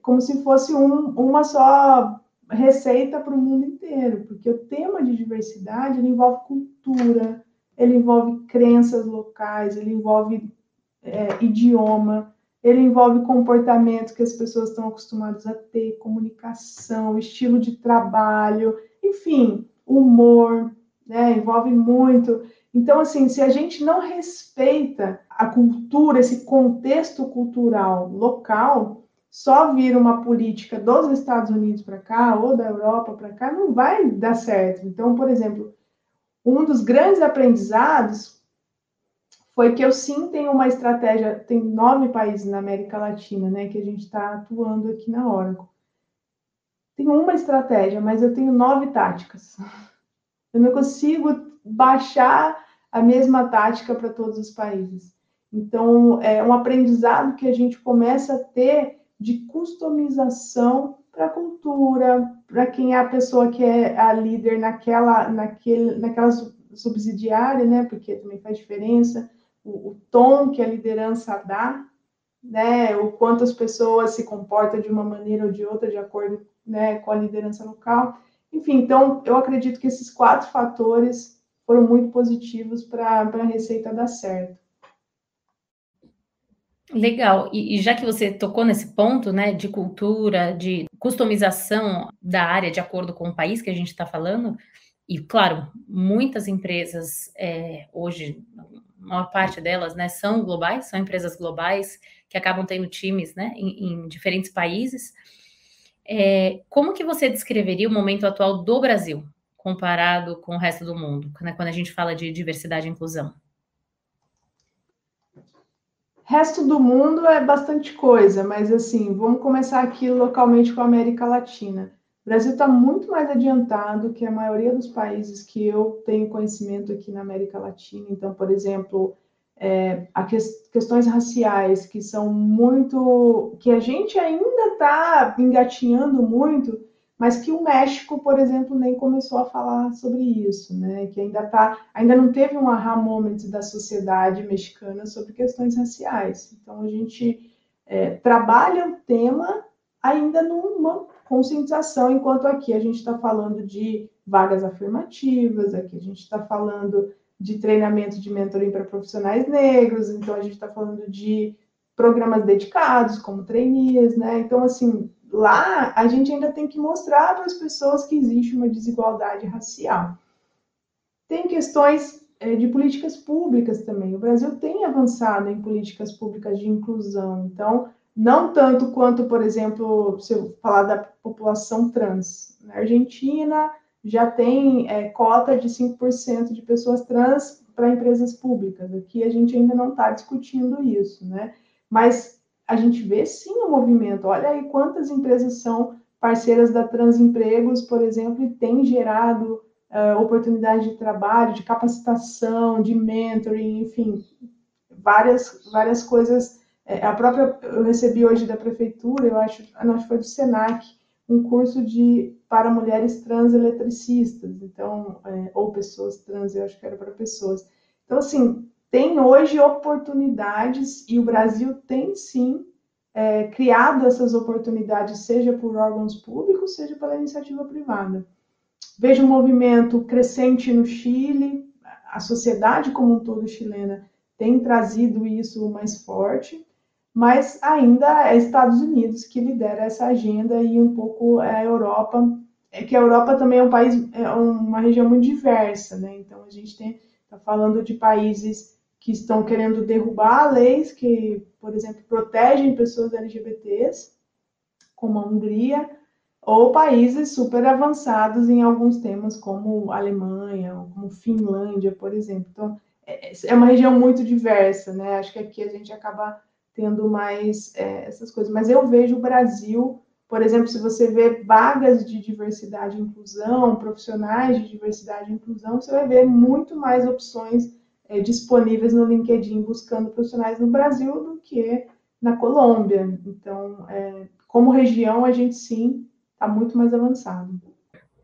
como se fosse um, uma só receita para o mundo inteiro, porque o tema de diversidade envolve cultura, ele envolve crenças locais, ele envolve é, idioma, ele envolve comportamento que as pessoas estão acostumadas a ter, comunicação, estilo de trabalho, enfim, humor, né? Envolve muito. Então, assim, se a gente não respeita a cultura, esse contexto cultural local, só vir uma política dos Estados Unidos para cá ou da Europa para cá não vai dar certo. Então, por exemplo, um dos grandes aprendizados foi que eu sim tenho uma estratégia, tem nove países na América Latina, né, que a gente está atuando aqui na Oracle. Tenho uma estratégia, mas eu tenho nove táticas. Eu não consigo baixar a mesma tática para todos os países. Então, é um aprendizado que a gente começa a ter de customização para a cultura, para quem é a pessoa que é a líder naquela, naquele, naquela subsidiária, né? Porque também faz diferença o, o tom que a liderança dá, né? O quanto as pessoas se comportam de uma maneira ou de outra de acordo, né, com a liderança local. Enfim, então eu acredito que esses quatro fatores foram muito positivos para a receita dar certo. Legal. E, e, já que você tocou nesse ponto, né, de cultura, de customização da área de acordo com o país que a gente está falando, e claro, muitas empresas é, hoje, a maior parte delas, né, são globais, são empresas globais que acabam tendo times, né, em, em diferentes países. É, como que você descreveria o momento atual do Brasil comparado com o resto do mundo, né, quando a gente fala de diversidade e inclusão? Resto do mundo é bastante coisa, mas assim, vamos começar aqui localmente com a América Latina. O Brasil está muito mais adiantado que a maioria dos países que eu tenho conhecimento aqui na América Latina. Então, por exemplo, é, a que, questões raciais que são muito que a gente ainda está engatinhando muito, mas que o México, por exemplo, nem começou a falar sobre isso, né? Que ainda tá, ainda não teve um aha moment da sociedade mexicana sobre questões raciais. Então a gente é, trabalha o tema ainda numa conscientização, enquanto aqui a gente está falando de vagas afirmativas, aqui a gente está falando de treinamento de mentoring para profissionais negros, então a gente está falando de programas dedicados, como trainees, né? Então, assim, lá a gente ainda tem que mostrar para as pessoas que existe uma desigualdade racial. Tem questões é, de políticas públicas também. O Brasil tem avançado em políticas públicas de inclusão, então, não tanto quanto, por exemplo, se eu falar da população trans. Na Argentina, já tem é, cota de 5% de pessoas trans para empresas públicas. Aqui a gente ainda não está discutindo isso, né? Mas a gente vê sim o movimento. Olha aí quantas empresas são parceiras da Transempregos, por exemplo, e têm gerado uh, oportunidade de trabalho, de capacitação, de mentoring, enfim, várias, várias coisas. É, a própria, eu recebi hoje da prefeitura, eu acho, não, acho que foi do Senac, um curso de para mulheres trans eletricistas, então, é, ou pessoas trans, eu acho que era para pessoas. Então, assim, tem hoje oportunidades, e o Brasil tem sim é, criado essas oportunidades, seja por órgãos públicos, seja pela iniciativa privada. Vejo um movimento crescente no Chile, a sociedade como um todo chilena tem trazido isso mais forte, mas ainda é Estados Unidos que lidera essa agenda e um pouco é a Europa, é que a Europa também é um país, é uma região muito diversa, né? Então a gente está falando de países que estão querendo derrubar leis que, por exemplo, protegem pessoas LGBTs, como a Hungria, ou países super avançados em alguns temas, como Alemanha, como Finlândia, por exemplo. Então, é, é uma região muito diversa, né? Acho que aqui a gente acaba tendo mais é, essas coisas. Mas eu vejo o Brasil, por exemplo, se você vê vagas de diversidade e inclusão, profissionais de diversidade e inclusão, você vai ver muito mais opções é, disponíveis no LinkedIn buscando profissionais no Brasil do que na Colômbia. Então, é, como região, a gente sim está muito mais avançado.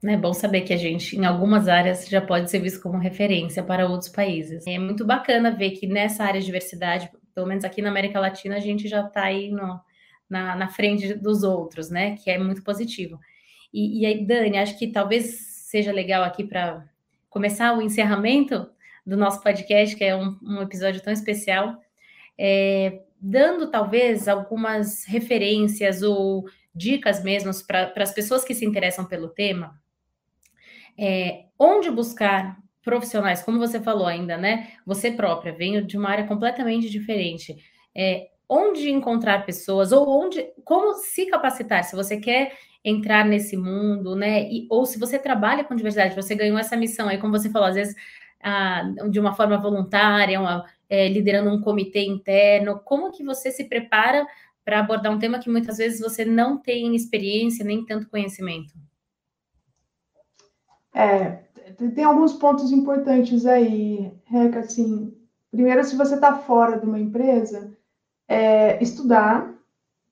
É bom saber que a gente, em algumas áreas, já pode ser visto como referência para outros países. É muito bacana ver que nessa área de diversidade, pelo menos aqui na América Latina, a gente já está aí no, na, na, frente dos outros, né? Que é muito positivo. E, e aí, Dani, acho que talvez seja legal aqui para começar o encerramento do nosso podcast, que é um, um episódio tão especial, é, dando talvez algumas referências ou dicas mesmo para as pessoas que se interessam pelo tema, é, onde buscar profissionais, como você falou ainda, né? Você própria veio de uma área completamente diferente. É, onde encontrar pessoas ou onde, como se capacitar? Se você quer entrar nesse mundo, né? E, ou se você trabalha com diversidade, você ganhou essa missão aí, como você falou, às vezes ah, de uma forma voluntária, uma, é, liderando um comitê interno. Como que você se prepara para abordar um tema que muitas vezes você não tem experiência nem tanto conhecimento? É, tem alguns pontos importantes aí, Reca, assim, primeiro, se você está fora de uma empresa, é, estudar,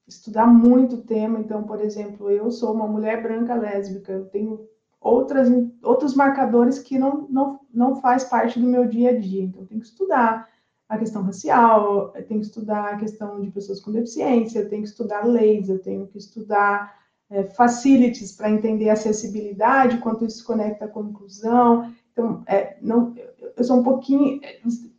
estudar muito o tema, então, por exemplo, eu sou uma mulher branca lésbica, eu tenho outras, outros marcadores que não, não, não faz parte do meu dia a dia, então tenho que estudar a questão racial, eu tenho que estudar a questão de pessoas com deficiência, eu tenho que estudar leis, eu tenho que estudar é, facilities para entender acessibilidade, quanto isso conecta com inclusão. Então, é, não, eu sou um pouquinho.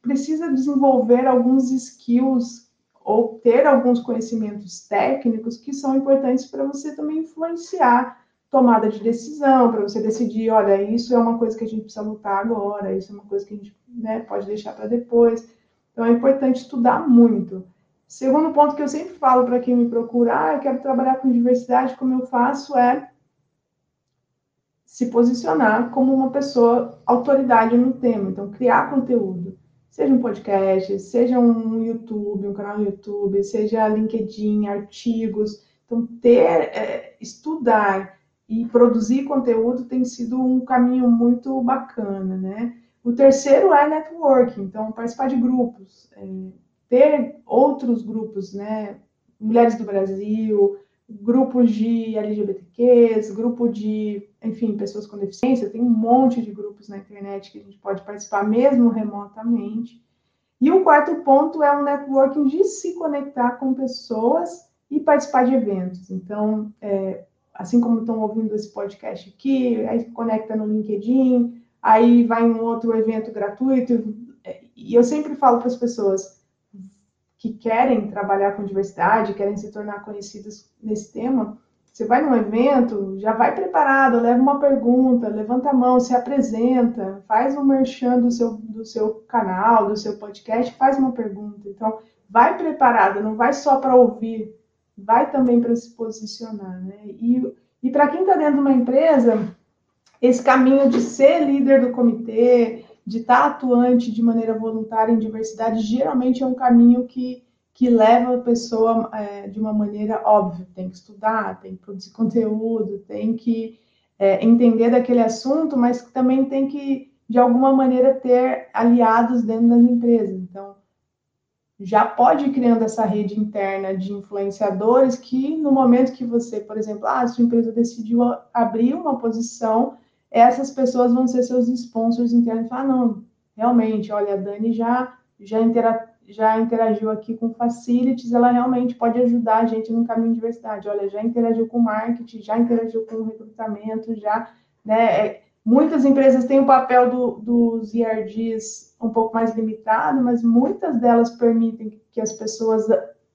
Precisa desenvolver alguns skills ou ter alguns conhecimentos técnicos que são importantes para você também influenciar tomada de decisão, para você decidir, olha, isso é uma coisa que a gente precisa lutar agora, isso é uma coisa que a gente né, pode deixar para depois. Então é importante estudar muito. Segundo ponto que eu sempre falo para quem me procura, ah, eu quero trabalhar com diversidade, como eu faço é se posicionar como uma pessoa autoridade no tema. Então, criar conteúdo, seja um podcast, seja um YouTube, um canal no YouTube, seja LinkedIn, artigos. Então, ter, é, estudar e produzir conteúdo tem sido um caminho muito bacana, né? O terceiro é networking, então participar de grupos, é, ter outros grupos, né? Mulheres do Brasil, grupos de LGBTQs, grupo de, enfim, pessoas com deficiência, tem um monte de grupos na internet que a gente pode participar mesmo remotamente. E o quarto ponto é o networking de se conectar com pessoas e participar de eventos. Então, é, assim como estão ouvindo esse podcast aqui, aí conecta no LinkedIn, aí vai em um outro evento gratuito. E eu sempre falo para as pessoas, que querem trabalhar com diversidade, querem se tornar conhecidas nesse tema, você vai num evento, já vai preparado, leva uma pergunta, levanta a mão, se apresenta, faz um merchan do seu, do seu canal, do seu podcast, faz uma pergunta. Então, vai preparado, não vai só para ouvir, vai também para se posicionar. Né? E, e para quem está dentro de uma empresa, esse caminho de ser líder do comitê, de estar tá atuante de maneira voluntária em diversidade, geralmente é um caminho que, que leva a pessoa é, de uma maneira óbvia. Tem que estudar, tem que produzir conteúdo, tem que é, entender daquele assunto, mas também tem que, de alguma maneira, ter aliados dentro das empresas. Então, já pode ir criando essa rede interna de influenciadores que, no momento que você, por exemplo, ah, a sua empresa decidiu abrir uma posição essas pessoas vão ser seus sponsors internos. Ah, não, realmente, olha, a Dani já já, intera já interagiu aqui com facilities, ela realmente pode ajudar a gente no caminho de diversidade. Olha, já interagiu com marketing, já interagiu com recrutamento, já, né? É, muitas empresas têm o papel do, dos IRDs um pouco mais limitado, mas muitas delas permitem que as pessoas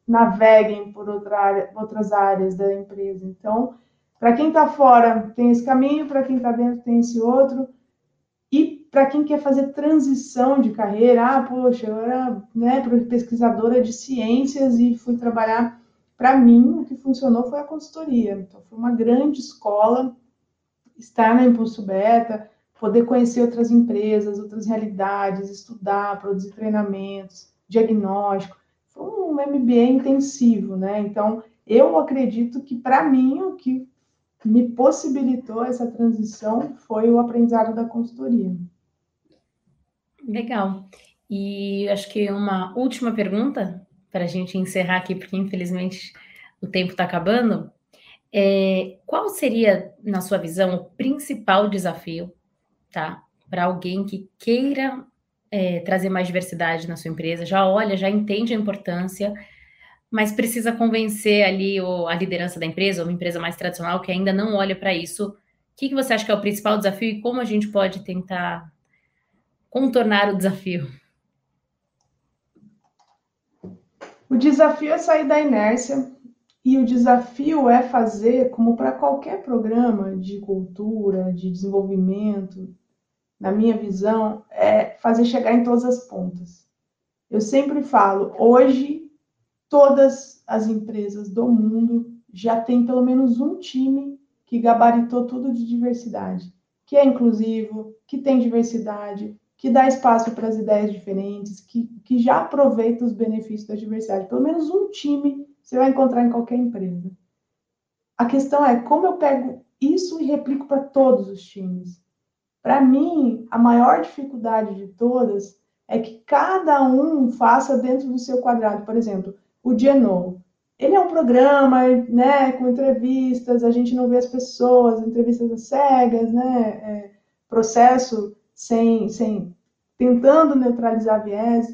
naveguem por outra área, outras áreas da empresa. Então, para quem está fora, tem esse caminho, para quem está dentro, tem esse outro. E para quem quer fazer transição de carreira, ah, poxa, eu era né, pesquisadora de ciências e fui trabalhar. Para mim, o que funcionou foi a consultoria. Então, foi uma grande escola estar na Impulso Beta, poder conhecer outras empresas, outras realidades, estudar, produzir treinamentos, diagnóstico. Foi um MBA intensivo, né? Então, eu acredito que, para mim, o que me possibilitou essa transição foi o aprendizado da consultoria. Legal. E acho que uma última pergunta para a gente encerrar aqui, porque infelizmente o tempo está acabando. É, qual seria, na sua visão, o principal desafio, tá, para alguém que queira é, trazer mais diversidade na sua empresa? Já olha, já entende a importância, mas precisa convencer ali o, a liderança da empresa, uma empresa mais tradicional que ainda não olha para isso. O que, que você acha que é o principal desafio e como a gente pode tentar contornar o desafio? O desafio é sair da inércia e o desafio é fazer, como para qualquer programa de cultura, de desenvolvimento, na minha visão, é fazer chegar em todas as pontas. Eu sempre falo, hoje todas as empresas do mundo já têm pelo menos um time que gabaritou tudo de diversidade, que é inclusivo, que tem diversidade, que dá espaço para as ideias diferentes, que, que já aproveita os benefícios da diversidade. Pelo menos um time você vai encontrar em qualquer empresa. A questão é como eu pego isso e replico para todos os times. Para mim, a maior dificuldade de todas é que cada um faça dentro do seu quadrado. Por exemplo, o Genoa. Ele é um programa, né, com entrevistas, a gente não vê as pessoas, entrevistas cegas, né, é, processo sem, sem, tentando neutralizar viés.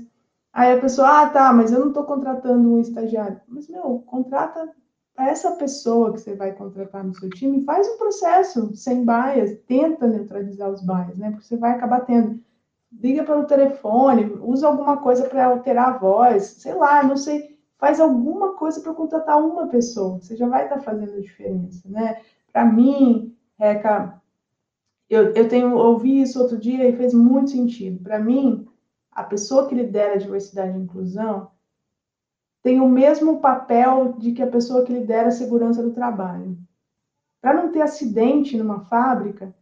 Aí a pessoa, ah, tá, mas eu não estou contratando um estagiário. Mas, meu, contrata essa pessoa que você vai contratar no seu time, faz um processo sem bias, tenta neutralizar os bias, né, porque você vai acabar tendo. Liga pelo telefone, usa alguma coisa para alterar a voz, sei lá, não sei faz alguma coisa para contratar uma pessoa, você já vai estar tá fazendo a diferença, né? Para mim, Reca, eu, eu tenho ouvi isso outro dia e fez muito sentido. Para mim, a pessoa que lidera a diversidade e inclusão tem o mesmo papel de que a pessoa que lidera a segurança do trabalho. Para não ter acidente numa fábrica,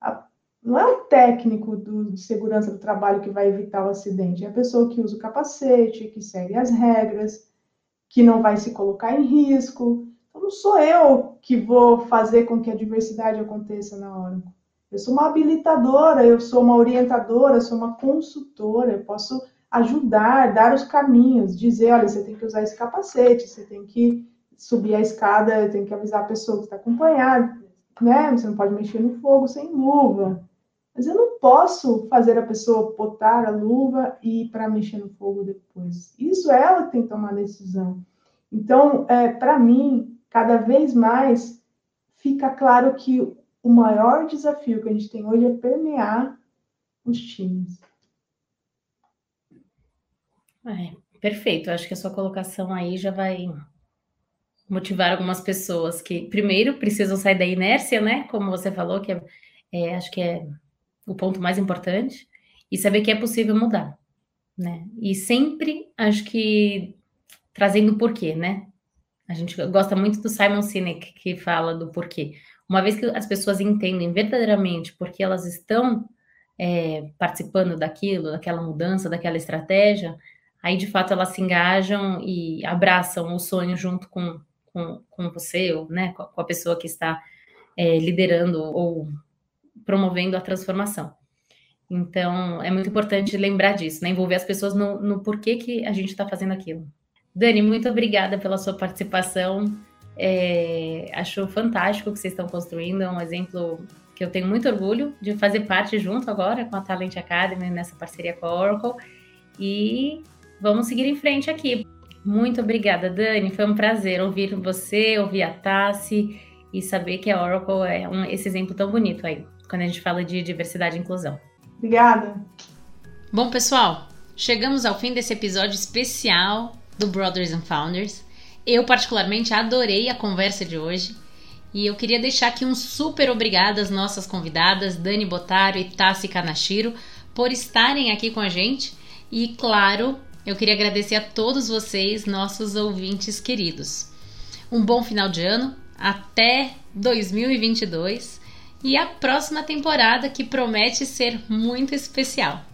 a, não é o técnico do, de segurança do trabalho que vai evitar o acidente, é a pessoa que usa o capacete, que segue as regras, que não vai se colocar em risco. Então, não sou eu que vou fazer com que a diversidade aconteça na hora. Eu sou uma habilitadora, eu sou uma orientadora, eu sou uma consultora, eu posso ajudar, dar os caminhos, dizer, olha, você tem que usar esse capacete, você tem que subir a escada, tem que avisar a pessoa que está acompanhada, né? Você não pode mexer no fogo sem luva. Mas eu não posso fazer a pessoa botar a luva e ir para mexer no fogo depois. Isso ela tem que tomar a decisão. Então, é, para mim, cada vez mais fica claro que o maior desafio que a gente tem hoje é permear os times. É, perfeito. Acho que a sua colocação aí já vai motivar algumas pessoas que, primeiro, precisam sair da inércia, né? Como você falou, que é, é acho que é o ponto mais importante, e saber que é possível mudar, né? E sempre acho que trazendo o porquê, né? A gente gosta muito do Simon Sinek que fala do porquê. Uma vez que as pessoas entendem verdadeiramente porque elas estão é, participando daquilo, daquela mudança, daquela estratégia, aí de fato elas se engajam e abraçam o sonho junto com, com, com você, ou né, com a pessoa que está é, liderando ou promovendo a transformação. Então, é muito importante lembrar disso, né? Envolver as pessoas no, no porquê que a gente está fazendo aquilo. Dani, muito obrigada pela sua participação. É, acho fantástico o que vocês estão construindo, é um exemplo que eu tenho muito orgulho de fazer parte junto agora com a Talent Academy nessa parceria com a Oracle. e vamos seguir em frente aqui. Muito obrigada, Dani. Foi um prazer ouvir você, ouvir a Tassi e saber que a Oracle é um, esse exemplo tão bonito aí, quando a gente fala de diversidade e inclusão. Obrigada. Bom, pessoal, chegamos ao fim desse episódio especial do Brothers and Founders. Eu, particularmente, adorei a conversa de hoje. E eu queria deixar aqui um super obrigado às nossas convidadas, Dani Botaro e Tassi Kanashiro, por estarem aqui com a gente. E, claro, eu queria agradecer a todos vocês, nossos ouvintes queridos. Um bom final de ano, até 2022 e a próxima temporada que promete ser muito especial.